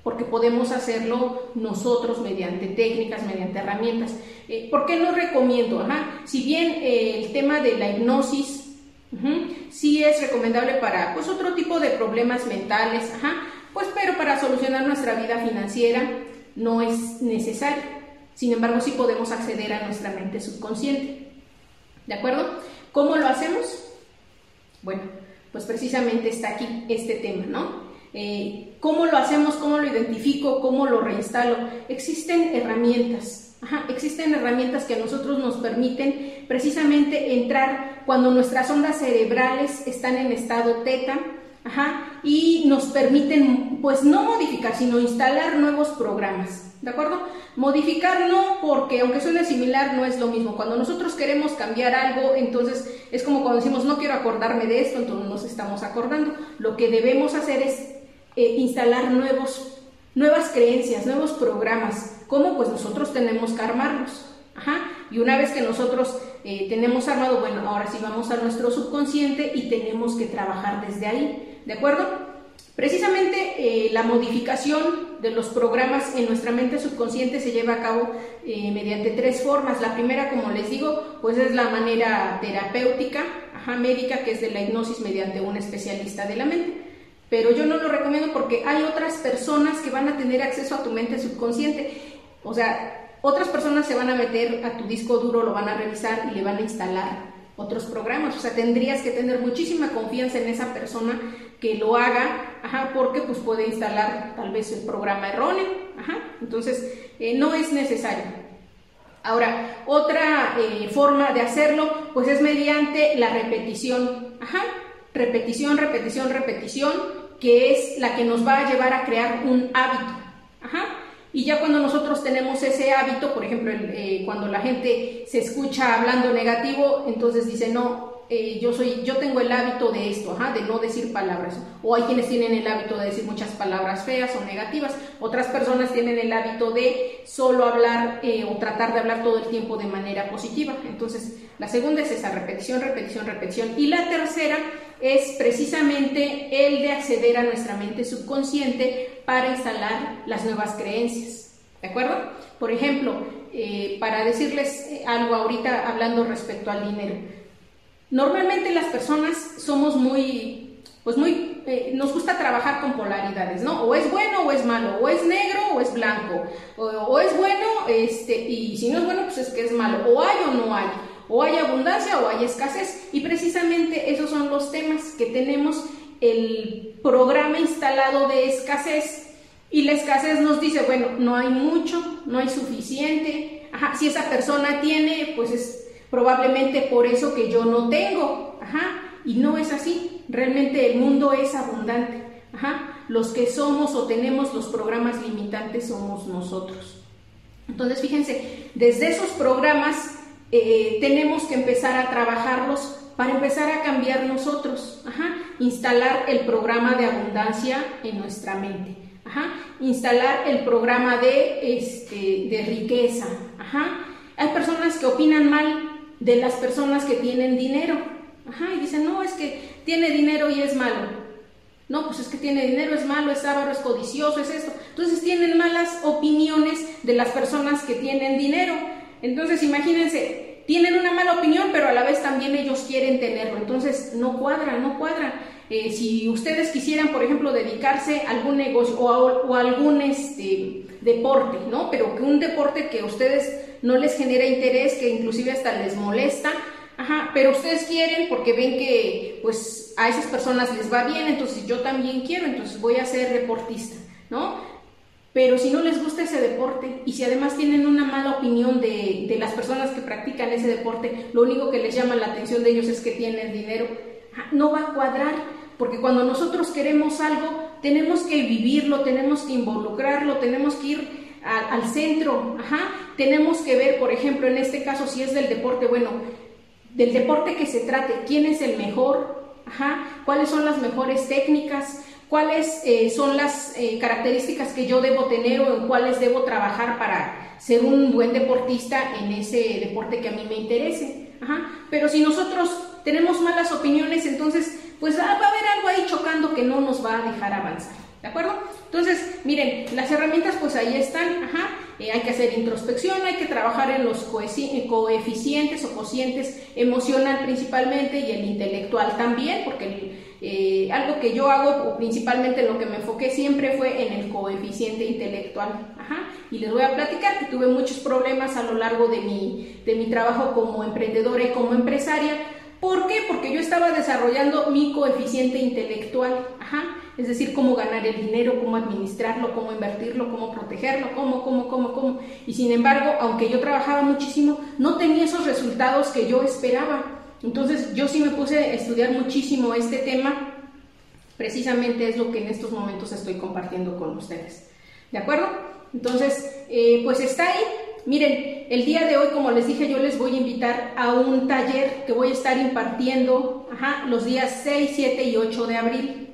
porque podemos hacerlo nosotros mediante técnicas, mediante herramientas. Eh, ¿Por qué no recomiendo? Si bien eh, el tema de la hipnosis sí es recomendable para pues, otro tipo de problemas mentales, pues pero para solucionar nuestra vida financiera no es necesario. Sin embargo, sí podemos acceder a nuestra mente subconsciente. ¿De acuerdo? ¿Cómo lo hacemos? Bueno, pues precisamente está aquí este tema, ¿no? Eh, ¿Cómo lo hacemos? ¿Cómo lo identifico? ¿Cómo lo reinstalo? Existen herramientas. existen herramientas que a nosotros nos permiten precisamente entrar cuando nuestras ondas cerebrales están en estado teta y nos permiten, pues no modificar, sino instalar nuevos programas. ¿De acuerdo? Modificar no, porque aunque suene similar, no es lo mismo. Cuando nosotros queremos cambiar algo, entonces es como cuando decimos no quiero acordarme de esto, entonces nos estamos acordando. Lo que debemos hacer es eh, instalar nuevos, nuevas creencias, nuevos programas. ¿Cómo? Pues nosotros tenemos que armarlos. Y una vez que nosotros eh, tenemos armado, bueno, ahora sí vamos a nuestro subconsciente y tenemos que trabajar desde ahí. ¿De acuerdo? Precisamente eh, la modificación de los programas en nuestra mente subconsciente se lleva a cabo mediante tres formas. La primera, como les digo, pues es la manera terapéutica, ajá, médica, que es de la hipnosis mediante un especialista de la mente pero yo no lo recomiendo porque hay otras personas que van a tener acceso a tu mente subconsciente. O sea, otras personas se van a meter a tu disco duro, lo van a revisar y le van a instalar otros programas. O sea, tendrías que tener muchísima confianza en esa persona que lo haga, ajá, porque pues puede instalar tal vez el programa erróneo, ajá. Entonces, eh, no es necesario. Ahora, otra eh, forma de hacerlo, pues es mediante la repetición, ajá repetición, repetición, repetición, que es la que nos va a llevar a crear un hábito. Y ya cuando nosotros tenemos ese hábito, por ejemplo, eh, cuando la gente se escucha hablando negativo, entonces dice, no, eh, yo soy, yo tengo el hábito de esto, ajá, de no decir palabras. O hay quienes tienen el hábito de decir muchas palabras feas o negativas. Otras personas tienen el hábito de solo hablar eh, o tratar de hablar todo el tiempo de manera positiva. Entonces, la segunda es esa repetición, repetición, repetición. Y la tercera es precisamente el de acceder a nuestra mente subconsciente para instalar las nuevas creencias. ¿De acuerdo? Por ejemplo, eh, para decirles algo ahorita hablando respecto al dinero. Normalmente las personas somos muy, pues muy, eh, nos gusta trabajar con polaridades, ¿no? O es bueno o es malo, o es negro o es blanco, o, es bueno, este, y si no es bueno, pues es que es malo, o hay o no hay, o hay abundancia o hay escasez, y precisamente esos son los temas que tenemos el programa instalado de escasez. Y la escasez nos dice, bueno, no hay mucho, no hay suficiente. Si esa persona tiene, pues es probablemente por eso que yo no tengo. Y no es así. Realmente el mundo es abundante. Los que somos o tenemos los programas limitantes somos nosotros. Entonces, fíjense, desde esos programas eh, tenemos que empezar a trabajarlos para empezar a cambiar nosotros. Ajá, instalar el programa de abundancia en nuestra mente. Instalar el programa de, este, de riqueza. Hay personas que opinan mal de las personas que tienen dinero. Y dicen, no, es que tiene dinero y es malo. No, pues es que tiene dinero, es malo, es avaro, es codicioso, es esto. Entonces tienen malas opiniones de las personas que tienen dinero. Entonces imagínense, tienen una mala opinión, pero a la vez también ellos quieren tenerlo. Entonces no cuadra, no cuadra. Eh, si ustedes quisieran, por ejemplo, dedicarse a algún negocio o a, algún este, deporte, ¿no? Pero que un deporte que a ustedes no les genera interés, que inclusive hasta les molesta, ajá, pero ustedes quieren porque ven que pues a esas personas les va bien, entonces yo también quiero, entonces voy a ser deportista, ¿no? Pero si no les gusta ese deporte y si además tienen una mala opinión de, de las personas que practican ese deporte, lo único que les llama la atención de ellos es que tienen dinero, no va a cuadrar, porque cuando nosotros queremos algo, tenemos que vivirlo, tenemos que involucrarlo, tenemos que ir al, centro, ajá, tenemos que ver, por ejemplo, en este caso, si es del deporte, bueno, del deporte que se trate, quién es el mejor, ajá, cuáles son las mejores técnicas, cuáles eh, son las eh, características que yo debo tener o en cuáles debo trabajar para ser un buen deportista en ese deporte que a mí me interese. Ajá. Pero si nosotros tenemos malas opiniones, entonces pues va a haber algo ahí chocando que no nos va a dejar avanzar. ¿De acuerdo? Entonces, miren, las herramientas pues ahí están, ajá, eh, hay que hacer introspección, hay que trabajar en los coeficientes o cocientes emocional principalmente y el intelectual también, porque eh, algo que yo hago, principalmente lo que me enfoqué siempre fue en el coeficiente intelectual, y les voy a platicar que tuve muchos problemas a lo largo de mi, de mi trabajo como emprendedora y como empresaria, ¿por qué? Porque yo estaba desarrollando mi coeficiente intelectual, es decir, cómo ganar el dinero, cómo administrarlo, cómo invertirlo, cómo protegerlo, cómo, cómo, cómo, cómo. Y sin embargo, aunque yo trabajaba muchísimo, no tenía esos resultados que yo esperaba. Entonces yo sí me puse a estudiar muchísimo este tema, precisamente es lo que en estos momentos estoy compartiendo con ustedes. ¿De acuerdo? Entonces, eh, pues está ahí. Miren, el día de hoy, como les dije, yo les voy a invitar a un taller que voy a estar impartiendo los días 6, 7 y 8 de abril.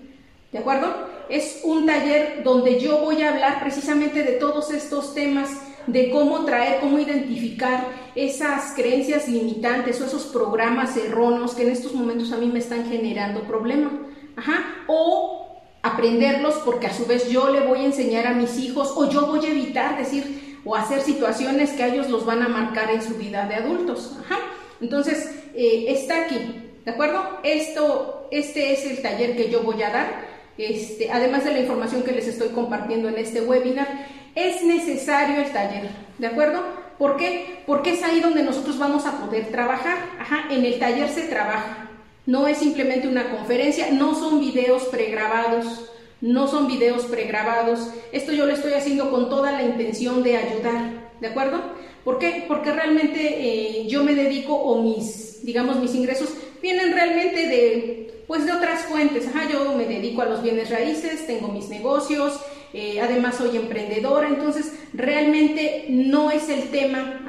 ¿De acuerdo? Es un taller donde yo voy a hablar precisamente de todos estos temas, de cómo traer, cómo identificar esas creencias limitantes o esos programas erróneos que en estos momentos a mí me están generando problemas. Ajá. O aprenderlos porque a su vez yo le voy a enseñar a mis hijos o yo voy a evitar decir o hacer situaciones que a ellos los van a marcar en su vida de adultos. Ajá. Entonces, eh, está aquí, ¿de acuerdo? Esto, este es el taller que yo voy a dar. Este, además de la información que les estoy compartiendo en este webinar, es necesario el taller, ¿de acuerdo? ¿Por qué? Porque es ahí donde nosotros vamos a poder trabajar. Ajá, en el taller se trabaja. No es simplemente una conferencia, no son videos pregrabados, no son videos pregrabados. Esto yo lo estoy haciendo con toda la intención de ayudar, ¿de acuerdo? ¿Por qué? Porque realmente eh, yo me dedico o mis, digamos, mis ingresos vienen realmente de pues de otras fuentes. Ajá, yo me dedico a los bienes raíces, tengo mis negocios, eh, además soy emprendedora, entonces realmente no es el tema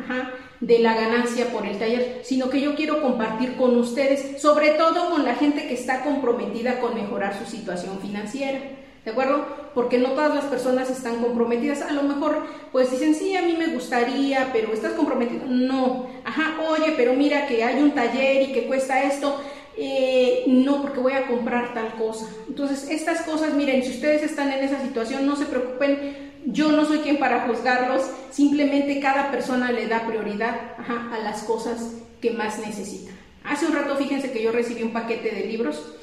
de la ganancia por el taller, sino que yo quiero compartir con ustedes, sobre todo con la gente que está comprometida con mejorar su situación financiera. ¿De acuerdo? Porque no todas las personas están comprometidas. A lo mejor, pues dicen, sí, a mí me gustaría, pero estás comprometido. No. Ajá, oye, pero mira que hay un taller y que cuesta esto. Eh, no porque voy a comprar tal cosa. Entonces, estas cosas, miren, si ustedes están en esa situación, no se preocupen, yo no soy quien para juzgarlos, simplemente cada persona le da prioridad a las cosas que más necesita. Hace un rato fíjense que yo recibí un paquete de libros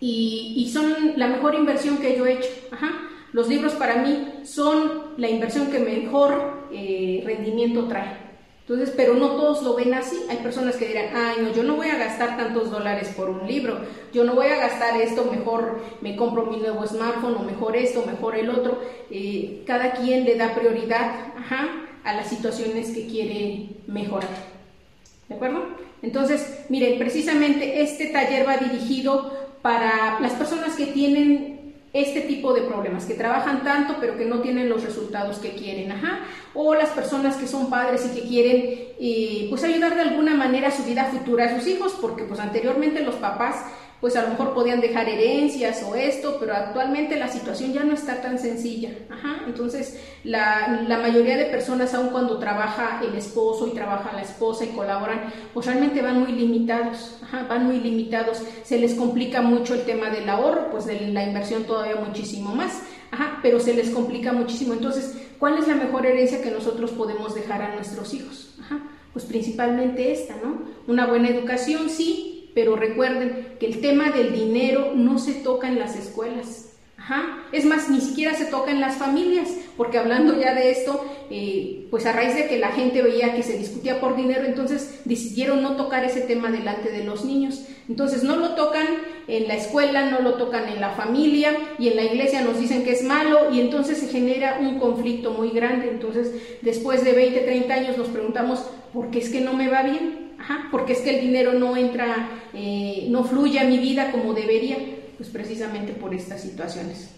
y, son la mejor inversión que yo he hecho. Los libros para mí son la inversión que mejor eh, rendimiento trae. Entonces, pero no todos lo ven así. Hay personas que dirán, ay, no, yo no voy a gastar tantos dólares por un libro, yo no voy a gastar esto, mejor me compro mi nuevo smartphone, o mejor esto, mejor el otro. Eh, cada quien le da prioridad a las situaciones que quiere mejorar. ¿De acuerdo? Entonces, miren, precisamente este taller va dirigido para las personas que tienen este tipo de problemas, que trabajan tanto pero que no tienen los resultados que quieren, ajá, o las personas que son padres y que quieren eh, pues ayudar de alguna manera a su vida futura a sus hijos, porque pues anteriormente los papás pues a lo mejor podían dejar herencias o esto, pero actualmente la situación ya no está tan sencilla. Ajá. Entonces, la, la, mayoría de personas, aun cuando trabaja el esposo y trabaja la esposa y colaboran, pues realmente van muy limitados, Ajá, van muy limitados. Se les complica mucho el tema del ahorro, pues de la inversión todavía muchísimo más. Ajá, pero se les complica muchísimo. Entonces, ¿cuál es la mejor herencia que nosotros podemos dejar a nuestros hijos? Ajá, pues principalmente esta, ¿no? Una buena educación, sí, pero recuerden que el tema del dinero no se toca en las escuelas. Ajá. Es más, ni siquiera se toca en las familias, porque hablando ya de esto, eh, pues a raíz de que la gente veía que se discutía por dinero, entonces decidieron no tocar ese tema delante de los niños. Entonces no lo tocan en la escuela, no lo tocan en la familia y en la iglesia nos dicen que es malo y entonces se genera un conflicto muy grande. Entonces después de 20, 30 años nos preguntamos, ¿por qué es que no me va bien? Porque es que el dinero no entra, eh, no fluye a mi vida como debería, pues precisamente por estas situaciones.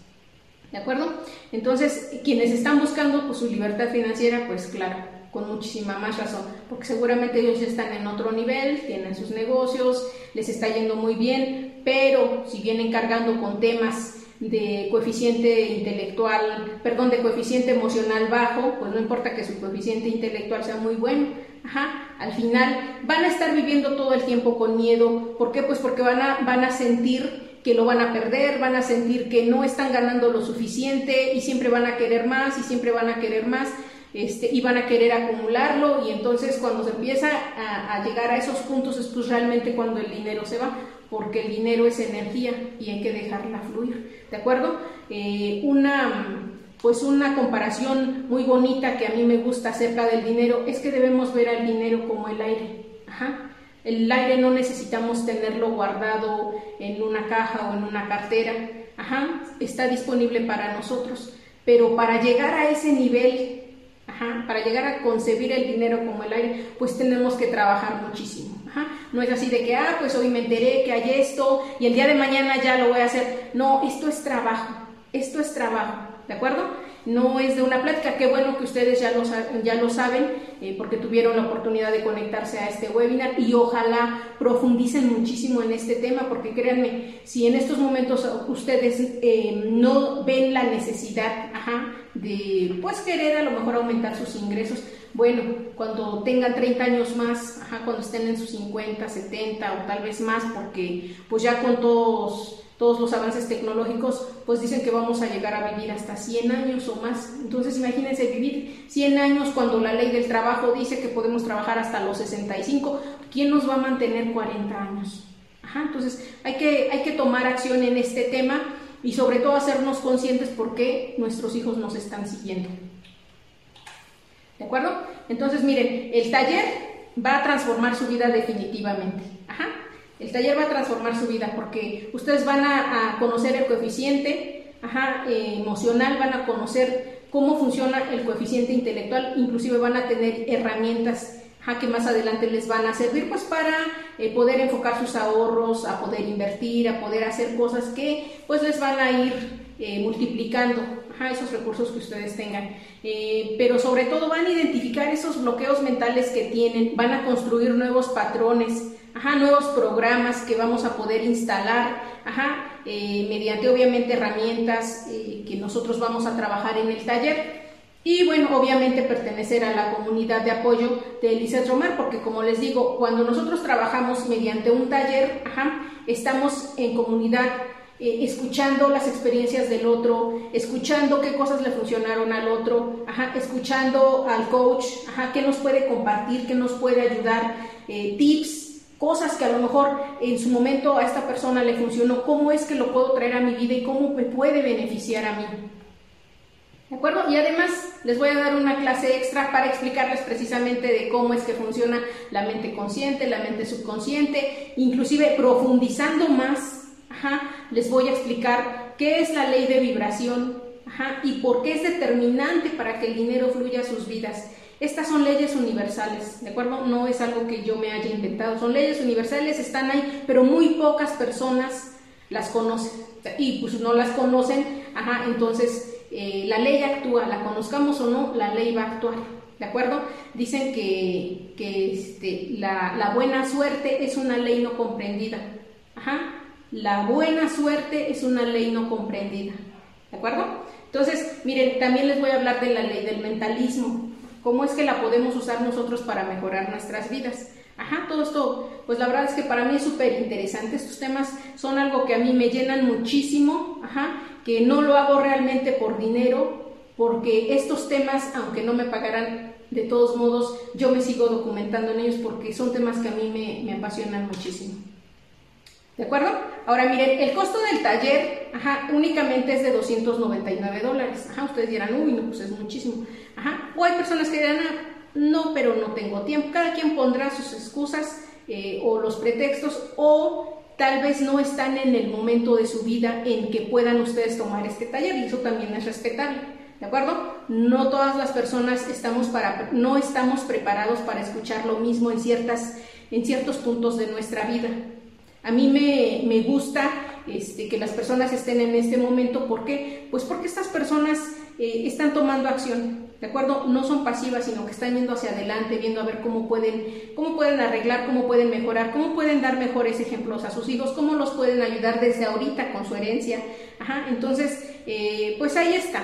¿De acuerdo? Entonces, quienes están buscando pues, su libertad financiera, pues claro, con muchísima más razón, porque seguramente ellos ya están en otro nivel, tienen sus negocios, les está yendo muy bien, pero si vienen cargando con temas de coeficiente intelectual, perdón, de coeficiente emocional bajo, pues no importa que su coeficiente intelectual sea muy bueno, ajá, al final van a estar viviendo todo el tiempo con miedo, ¿por qué? Pues porque van a, van a sentir que lo van a perder, van a sentir que no están ganando lo suficiente y siempre van a querer más y siempre van a querer más. Este, y van a querer acumularlo y entonces cuando se empieza a, a llegar a esos puntos es pues realmente cuando el dinero se va porque el dinero es energía y hay que dejarla fluir, ¿de acuerdo? Eh, una, pues una comparación muy bonita que a mí me gusta acerca del dinero es que debemos ver al dinero como el aire. El aire no necesitamos tenerlo guardado en una caja o en una cartera. Ajá, está disponible para nosotros. Pero para llegar a ese nivel para llegar a concebir el dinero como el aire, pues tenemos que trabajar muchísimo. No es así de que, ah, pues hoy me enteré que hay esto y el día de mañana ya lo voy a hacer. No, esto es trabajo, esto es trabajo, ¿de acuerdo? no es de una plática. Qué bueno que ustedes ya lo, ya lo saben eh, porque tuvieron la oportunidad de conectarse a este webinar y ojalá profundicen muchísimo en este tema porque créanme, si en estos momentos ustedes eh, no ven la necesidad de pues querer a lo mejor aumentar sus ingresos, bueno, cuando tengan 30 años más, cuando estén en sus 50, 70 o tal vez más porque pues ya con todos todos los avances tecnológicos, pues dicen que vamos a llegar a vivir hasta 100 años o más. Entonces imagínense vivir 100 años cuando la ley del trabajo dice que podemos trabajar hasta los 65. ¿Quién nos va a mantener 40 años? Ajá, entonces hay que, hay que tomar acción en este tema y sobre todo hacernos conscientes por qué nuestros hijos nos están siguiendo. ¿De acuerdo? Entonces miren, el taller va a transformar su vida definitivamente. Ajá. El taller va a transformar su vida porque ustedes van a, conocer el coeficiente eh, emocional, van a conocer cómo funciona el coeficiente intelectual, inclusive van a tener herramientas que más adelante les van a servir pues para eh, poder enfocar sus ahorros, a poder invertir, a poder hacer cosas que pues les van a ir eh, multiplicando esos recursos que ustedes tengan. pero sobre todo van a identificar esos bloqueos mentales que tienen, van a construir nuevos patrones, ajá, nuevos programas que vamos a poder instalar, ajá, eh, mediante obviamente herramientas eh, que nosotros vamos a trabajar en el taller. Y bueno, obviamente pertenecer a la comunidad de apoyo de Eliseth Romar, porque como les digo, cuando nosotros trabajamos mediante un taller, ajá, estamos en comunidad eh, escuchando las experiencias del otro, escuchando qué cosas le funcionaron al otro, escuchando al coach, ajá, qué nos puede compartir, qué nos puede ayudar, tips, cosas que a lo mejor en su momento a esta persona le funcionó, cómo es que lo puedo traer a mi vida y cómo me puede beneficiar a mí. ¿De acuerdo? Y además les voy a dar una clase extra para explicarles precisamente de cómo es que funciona la mente consciente, la mente subconsciente, inclusive profundizando más, les voy a explicar qué es la ley de vibración y por qué es determinante para que el dinero fluya a sus vidas. Estas son leyes universales, ¿de acuerdo? No es algo que yo me haya inventado, son leyes universales, están ahí, pero muy pocas personas las conocen. Y pues no las conocen, ajá, entonces eh, la ley actúa, la conozcamos o no, la ley va a actuar. ¿De acuerdo? Dicen que, este, la, la, buena suerte es una ley no comprendida. Ajá. La buena suerte es una ley no comprendida. ¿De acuerdo? Entonces, miren, también les voy a hablar de la ley del mentalismo cómo es que la podemos usar nosotros para mejorar nuestras vidas. Ajá, todo esto, pues la verdad es que para mí es súper interesante. Estos temas son algo que a mí me llenan muchísimo, ajá, que no lo hago realmente por dinero, porque estos temas, aunque no me pagaran, de todos modos, yo me sigo documentando en ellos porque son temas que a mí me, me apasionan muchísimo. ¿De acuerdo? Ahora miren, el costo del taller, ajá, únicamente es de 299 dólares. Ajá, ustedes dirán, uy, no, pues es muchísimo. Ajá, o hay personas que dirán, ah, no, pero no tengo tiempo. Cada quien pondrá sus excusas eh, o los pretextos o tal vez no están en el momento de su vida en que puedan ustedes tomar este taller y eso también es respetable. ¿De acuerdo? No todas las personas estamos para, no estamos preparados para escuchar lo mismo en, ciertas, en ciertos puntos de nuestra vida. A mí me, gusta este, que las personas estén en este momento. ¿Por qué? Pues porque estas personas eh, están tomando acción, ¿de acuerdo? No son pasivas, sino que están yendo hacia adelante, viendo a ver cómo pueden, cómo pueden arreglar, cómo pueden mejorar, cómo pueden dar mejores ejemplos a sus hijos, cómo los pueden ayudar desde ahorita con su herencia. Ajá, entonces, eh, pues ahí está,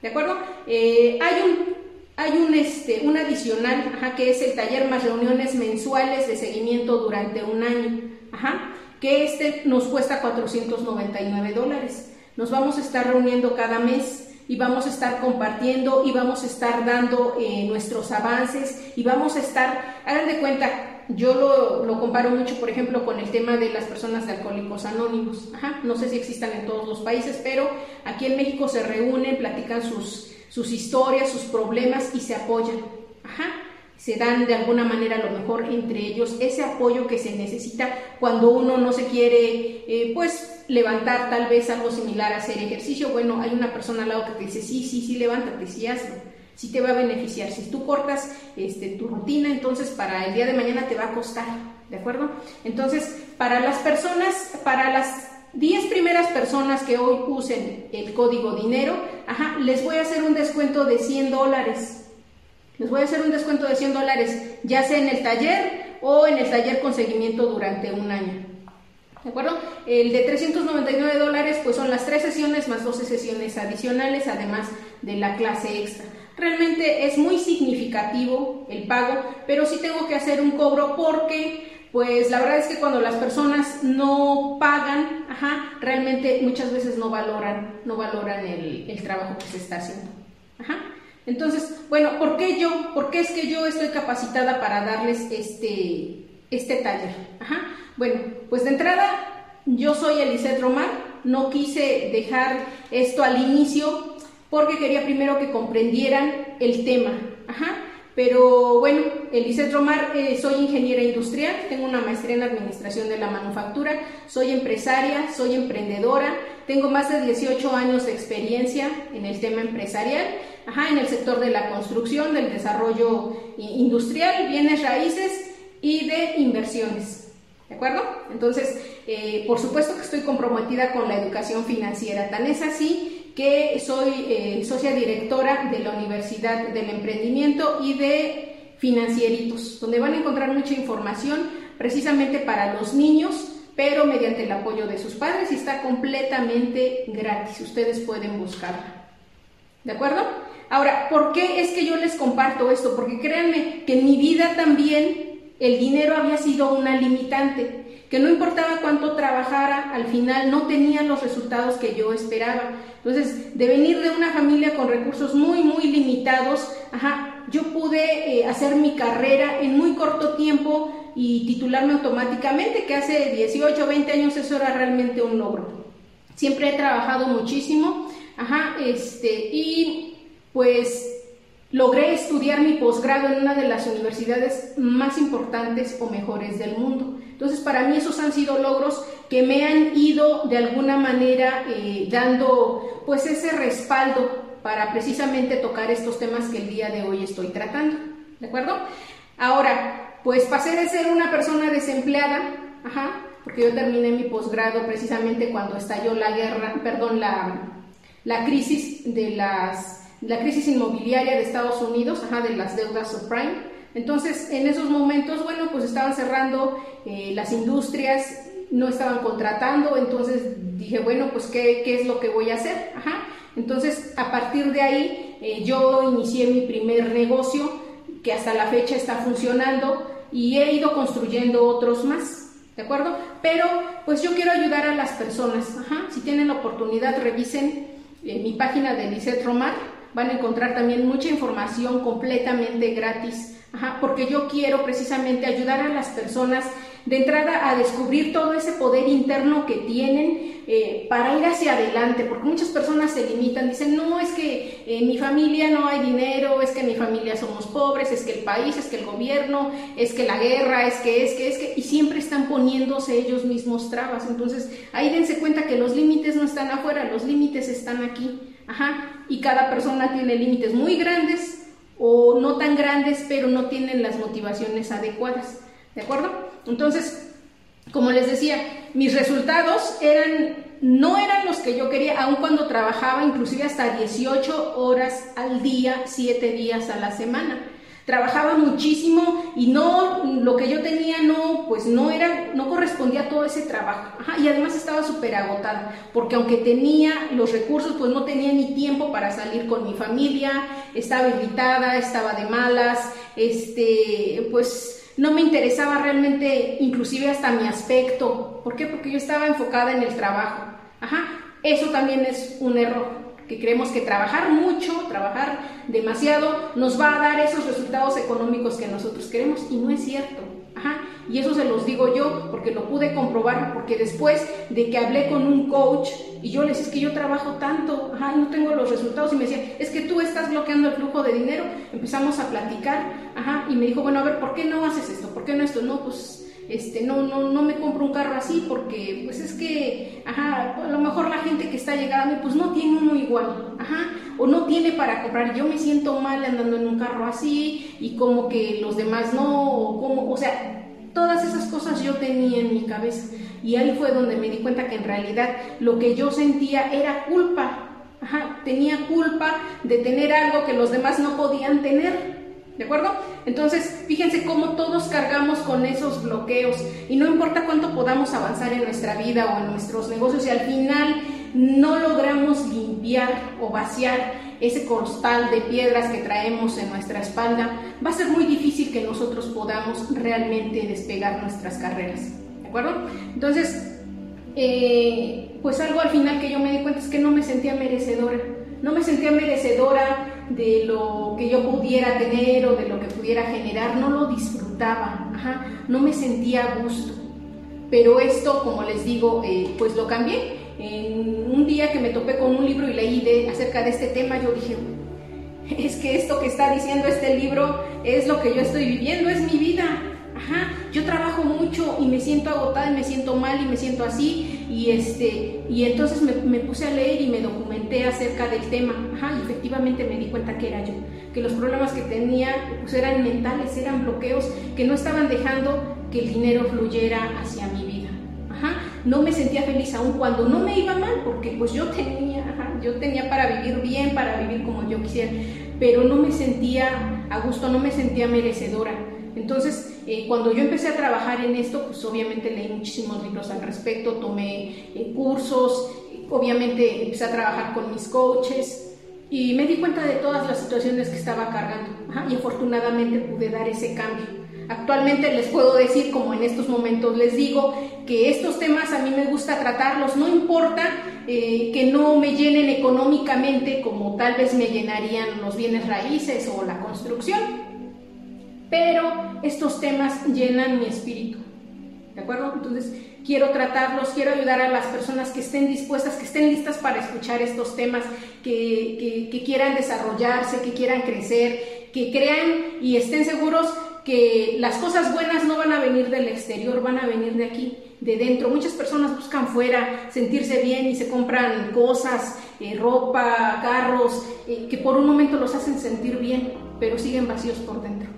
¿de acuerdo? Eh, hay un hay un, este, un adicional, ajá, que es el taller más reuniones mensuales de seguimiento durante un año. Ajá que este nos cuesta 499 dólares. Nos vamos a estar reuniendo cada mes y vamos a estar compartiendo y vamos a estar dando eh, nuestros avances y vamos a estar, hagan de cuenta, yo lo, comparo mucho, por ejemplo, con el tema de las personas de alcohólicos anónimos. Ajá, no sé si existan en todos los países, pero aquí en México se reúnen, platican sus, sus historias, sus problemas y se apoyan. Ajá se dan de alguna manera a lo mejor entre ellos ese apoyo que se necesita cuando uno no se quiere eh, pues levantar tal vez algo similar a hacer ejercicio. Bueno hay una persona al lado que te dice sí sí sí levántate sí hazlo. Sí te va a beneficiar. Si tú cortas este, tu rutina entonces para el día de mañana te va a costar de acuerdo entonces para las personas para las 10 primeras personas que hoy usen el código dinero, ajá, les voy a hacer un descuento de 100 dólares. Les voy a hacer un descuento de 100 dólares, ya sea en el taller o en el taller con seguimiento durante un año. ¿De acuerdo? El de 399 dólares, pues son las tres sesiones más 12 sesiones adicionales, además de la clase extra. Realmente es muy significativo el pago, pero sí tengo que hacer un cobro porque, pues la verdad es que cuando las personas no pagan, ajá, realmente muchas veces no valoran, no valoran el, el trabajo que se está haciendo. Ajá. Entonces, bueno, ¿por qué yo? ¿Por qué es que yo estoy capacitada para darles este, este taller? Ajá. Bueno, pues de entrada, yo soy Eliseth Romar, no quise dejar esto al inicio porque quería primero que comprendieran el tema. Pero bueno, Eliseth Romar, eh, soy ingeniera industrial, tengo una maestría en administración de la manufactura, soy empresaria, soy emprendedora, tengo más de 18 años de experiencia en el tema empresarial Ajá, en el sector de la construcción, del desarrollo industrial, bienes raíces y de inversiones. ¿De acuerdo? Entonces, eh, por supuesto que estoy comprometida con la educación financiera. Tan es así que soy eh, socia directora de la Universidad del Emprendimiento y de Financieritos, donde van a encontrar mucha información precisamente para los niños, pero mediante el apoyo de sus padres y está completamente gratis. Ustedes pueden buscarla. ¿De acuerdo? Ahora, ¿por qué es que yo les comparto esto? Porque créanme que en mi vida también el dinero había sido una limitante, que no importaba cuánto trabajara, al final no tenía los resultados que yo esperaba. Entonces, de venir de una familia con recursos muy, muy limitados, ajá, yo pude eh, hacer mi carrera en muy corto tiempo y titularme automáticamente, que hace 18 o 20 años eso era realmente un logro. Siempre he trabajado muchísimo, ajá, este, y pues logré estudiar mi posgrado en una de las universidades más importantes o mejores del mundo. Entonces, para mí esos han sido logros que me han ido de alguna manera eh, dando pues ese respaldo para precisamente tocar estos temas que el día de hoy estoy tratando. ¿De acuerdo? Ahora, pues pasé de ser una persona desempleada, ajá, porque yo terminé mi posgrado precisamente cuando estalló la guerra, perdón, la, la crisis de las la crisis inmobiliaria de Estados Unidos, ajá, de las deudas subprime. Entonces, en esos momentos, bueno, pues estaban cerrando eh, las industrias, no estaban contratando, entonces dije, bueno, pues ¿qué, ¿qué, es lo que voy a hacer? Ajá. Entonces, a partir de ahí, eh, yo inicié mi primer negocio, que hasta la fecha está funcionando, y he ido construyendo otros más, ¿de acuerdo? Pero, pues yo quiero ayudar a las personas, ajá. Si tienen la oportunidad, revisen eh, mi página de Lisette Romar, van a encontrar también mucha información completamente gratis, porque yo quiero precisamente ayudar a las personas de entrada a descubrir todo ese poder interno que tienen eh, para ir hacia adelante, porque muchas personas se limitan, dicen, no, es que en mi familia no hay dinero, es que en mi familia somos pobres, es que el país, es que el gobierno, es que la guerra, es que, es que, es que, y siempre están poniéndose ellos mismos trabas. Entonces, ahí dense cuenta que los límites no están afuera, los límites están aquí. Ajá, y cada persona tiene límites muy grandes o no tan grandes, pero no tienen las motivaciones adecuadas. ¿De acuerdo? Entonces, como les decía, mis resultados eran no eran los que yo quería, aun cuando trabajaba inclusive hasta 18 horas al día, 7 días a la semana trabajaba muchísimo y no, lo que yo tenía no, pues no era, no correspondía a todo ese trabajo. y además estaba súper agotada, porque aunque tenía los recursos, pues no tenía ni tiempo para salir con mi familia, estaba irritada, estaba de malas, este, pues no me interesaba realmente, inclusive hasta mi aspecto. ¿Por qué? Porque yo estaba enfocada en el trabajo. Ajá, eso también es un error que creemos que trabajar mucho, trabajar demasiado, nos va a dar esos resultados económicos que nosotros queremos y no es cierto. Ajá. Y eso se los digo yo porque lo pude comprobar, porque después de que hablé con un coach y yo le decía, es que yo trabajo tanto, ajá, no tengo los resultados y me decía, es que tú estás bloqueando el flujo de dinero, empezamos a platicar, ajá, y me dijo, bueno, a ver, ¿por qué no haces esto? ¿Por qué no esto? No, pues este, no, no, no me compro un carro así porque pues es que, ajá, a lo mejor la gente que está llegando a mí pues no tiene uno igual, ajá, o no tiene para comprar, yo me siento mal andando en un carro así y como que los demás no, o como, o sea, todas esas cosas yo tenía en mi cabeza. Y ahí fue donde me di cuenta que en realidad lo que yo sentía era culpa, ajá, tenía culpa de tener algo que los demás no podían tener, ¿De acuerdo? Entonces, fíjense cómo todos cargamos con esos bloqueos y no importa cuánto podamos avanzar en nuestra vida o en nuestros negocios, y al final no logramos limpiar o vaciar ese costal de piedras que traemos en nuestra espalda, va a ser muy difícil que nosotros podamos realmente despegar nuestras carreras. ¿De acuerdo? Entonces, eh, pues algo al final que yo me di cuenta es que no me sentía merecedora. No me sentía merecedora de lo que yo pudiera tener o de lo que pudiera generar, no lo disfrutaba, no me sentía a gusto. Pero esto, como les digo, eh, pues lo cambié. En un día que me topé con un libro y leí de, acerca de este tema, yo dije, es que esto que está diciendo este libro es lo que yo estoy viviendo, es mi vida. Ajá, yo trabajo mucho y me siento agotada y me siento mal y me siento así y este y entonces me, puse a leer y me documenté acerca del tema. Ajá, y efectivamente me di cuenta que era yo, que los problemas que tenía pues eran mentales, eran bloqueos que no estaban dejando que el dinero fluyera hacia mi vida. Ajá, no me sentía feliz aún cuando no me iba mal porque pues yo tenía, yo tenía para vivir bien, para vivir como yo quisiera, pero no me sentía a gusto, no me sentía merecedora. Entonces, eh, cuando yo empecé a trabajar en esto, pues obviamente leí muchísimos libros al respecto, tomé eh, cursos, obviamente empecé a trabajar con mis coaches y me di cuenta de todas las situaciones que estaba cargando y afortunadamente pude dar ese cambio. Actualmente les puedo decir, como en estos momentos les digo, que estos temas a mí me gusta tratarlos, no importa eh, que no me llenen económicamente como tal vez me llenarían los bienes raíces o la construcción, pero estos temas llenan mi espíritu. ¿De acuerdo? Entonces, quiero tratarlos, quiero ayudar a las personas que estén dispuestas, que estén listas para escuchar estos temas, que, que quieran desarrollarse, que quieran crecer, que crean y estén seguros que las cosas buenas no van a venir del exterior, van a venir de aquí, de dentro. Muchas personas buscan fuera sentirse bien y se compran cosas, eh, ropa, carros, eh, que por un momento los hacen sentir bien, pero siguen vacíos por dentro.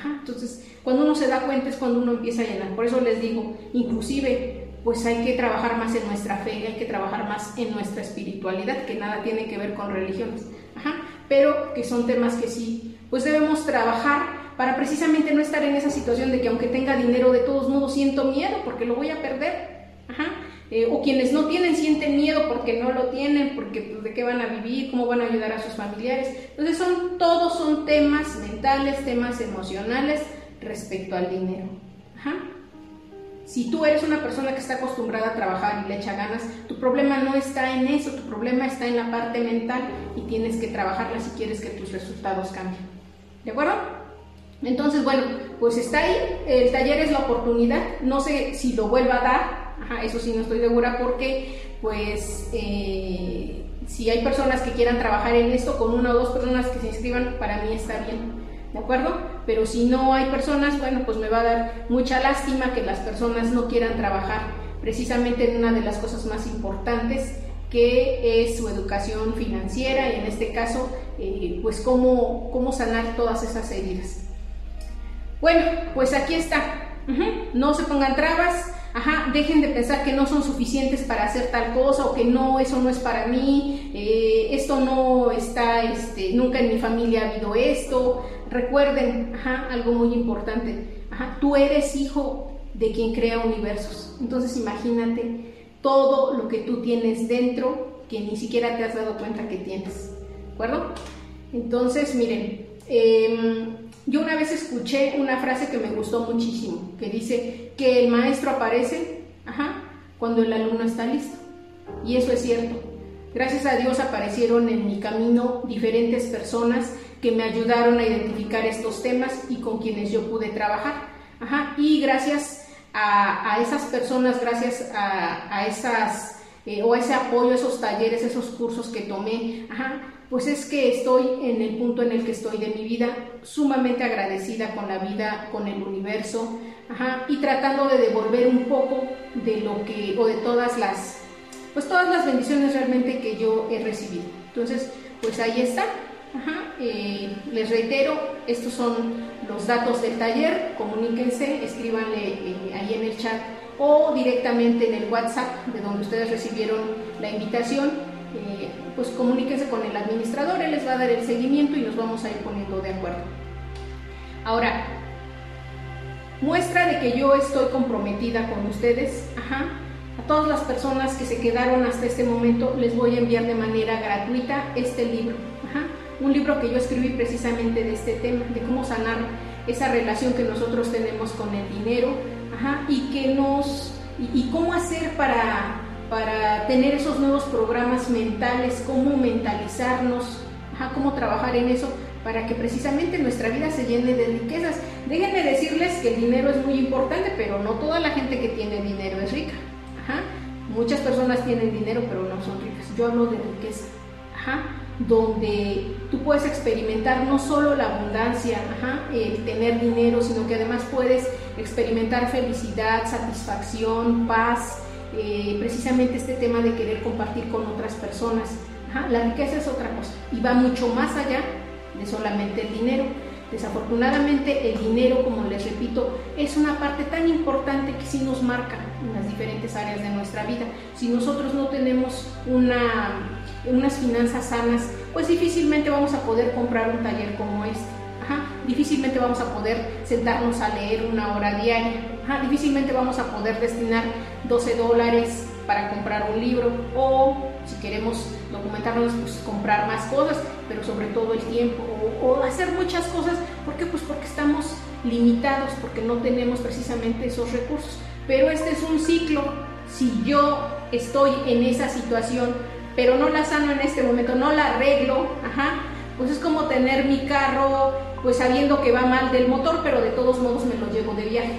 Ajá, entonces, cuando uno se da cuenta es cuando uno empieza a llenar. Por eso les digo, inclusive, pues hay que trabajar más en nuestra fe, hay que trabajar más en nuestra espiritualidad, que nada tiene que ver con religiones. Ajá, pero que son temas que sí, pues debemos trabajar para precisamente no estar en esa situación de que aunque tenga dinero de todos modos siento miedo porque lo voy a perder. Eh, o quienes no tienen sienten miedo porque no lo tienen, porque pues, de qué van a vivir, cómo van a ayudar a sus familiares. Entonces son todos son temas mentales, temas emocionales respecto al dinero. Si tú eres una persona que está acostumbrada a trabajar y le echa ganas, tu problema no está en eso, tu problema está en la parte mental y tienes que trabajarla si quieres que tus resultados cambien. ¿De acuerdo? Entonces, bueno, pues está ahí, el taller es la oportunidad, no sé si lo vuelva a dar, eso sí no estoy segura porque, pues, eh, si hay personas que quieran trabajar en esto, con una o dos personas que se inscriban, para mí está bien, ¿de acuerdo? Pero si no hay personas, bueno, pues me va a dar mucha lástima que las personas no quieran trabajar precisamente en una de las cosas más importantes que es su educación financiera y en este caso, eh, pues cómo, cómo sanar todas esas heridas. Bueno, pues aquí está. No se pongan trabas. Ajá, dejen de pensar que no son suficientes para hacer tal cosa o que no, eso no es para mí, eh, esto no está, este, nunca en mi familia ha habido esto. Recuerden, ajá, algo muy importante, ajá, tú eres hijo de quien crea universos. Entonces imagínate todo lo que tú tienes dentro que ni siquiera te has dado cuenta que tienes. ¿De acuerdo? Entonces, miren, eh, yo una vez escuché una frase que me gustó muchísimo, que dice que el maestro aparece cuando el alumno está listo. Y eso es cierto. Gracias a Dios aparecieron en mi camino diferentes personas que me ayudaron a identificar estos temas y con quienes yo pude trabajar. Y gracias a, esas personas, gracias a, esas, eh, o ese apoyo, esos talleres, esos cursos que tomé, pues es que estoy en el punto en el que estoy de mi vida, sumamente agradecida con la vida, con el universo, y tratando de devolver un poco de lo que, o de todas las, pues todas las bendiciones realmente que yo he recibido. Entonces, pues ahí está. Eh, les reitero, estos son los datos del taller, comuníquense, escríbanle eh, ahí en el chat o directamente en el WhatsApp de donde ustedes recibieron la invitación eh, pues comuníquense con el administrador, él les va a dar el seguimiento y nos vamos a ir poniendo de acuerdo. Ahora, muestra de que yo estoy comprometida con ustedes, A todas las personas que se quedaron hasta este momento les voy a enviar de manera gratuita este libro, un libro que yo escribí precisamente de este tema, de cómo sanar esa relación que nosotros tenemos con el dinero, y que nos y cómo hacer para para tener esos nuevos programas mentales, cómo mentalizarnos, cómo trabajar en eso para que precisamente nuestra vida se llene de riquezas. Déjenme decirles que el dinero es muy importante, pero no toda la gente que tiene dinero es rica. Muchas personas tienen dinero, pero no son ricas. Yo hablo de riqueza, donde tú puedes experimentar no solo la abundancia, el tener dinero, sino que además puedes experimentar felicidad, satisfacción, paz, eh, precisamente este tema de querer compartir con otras personas. la riqueza es otra cosa y va mucho más allá de solamente el dinero. Desafortunadamente el dinero, como les repito, es una parte tan importante que sí nos marca en las diferentes áreas de nuestra vida. Si nosotros no tenemos una, unas finanzas sanas, pues difícilmente vamos a poder comprar un taller como este difícilmente vamos a poder sentarnos a leer una hora diaria, difícilmente vamos a poder destinar 12 dólares para comprar un libro o si queremos documentarnos, pues comprar más cosas, pero sobre todo el tiempo o, hacer muchas cosas. ¿Por qué? Pues porque estamos limitados porque no tenemos precisamente esos recursos. Pero este es un ciclo. Si yo estoy en esa situación, pero no la sano en este momento, no la arreglo, ajá, pues es como tener mi carro, pues sabiendo que va mal del motor, pero de todos modos me lo llevo de viaje.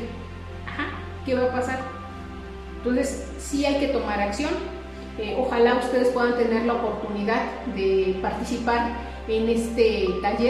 Ajá, ¿qué va a pasar? Entonces, sí hay que tomar acción. Eh, ojalá ustedes puedan tener la oportunidad de participar en este taller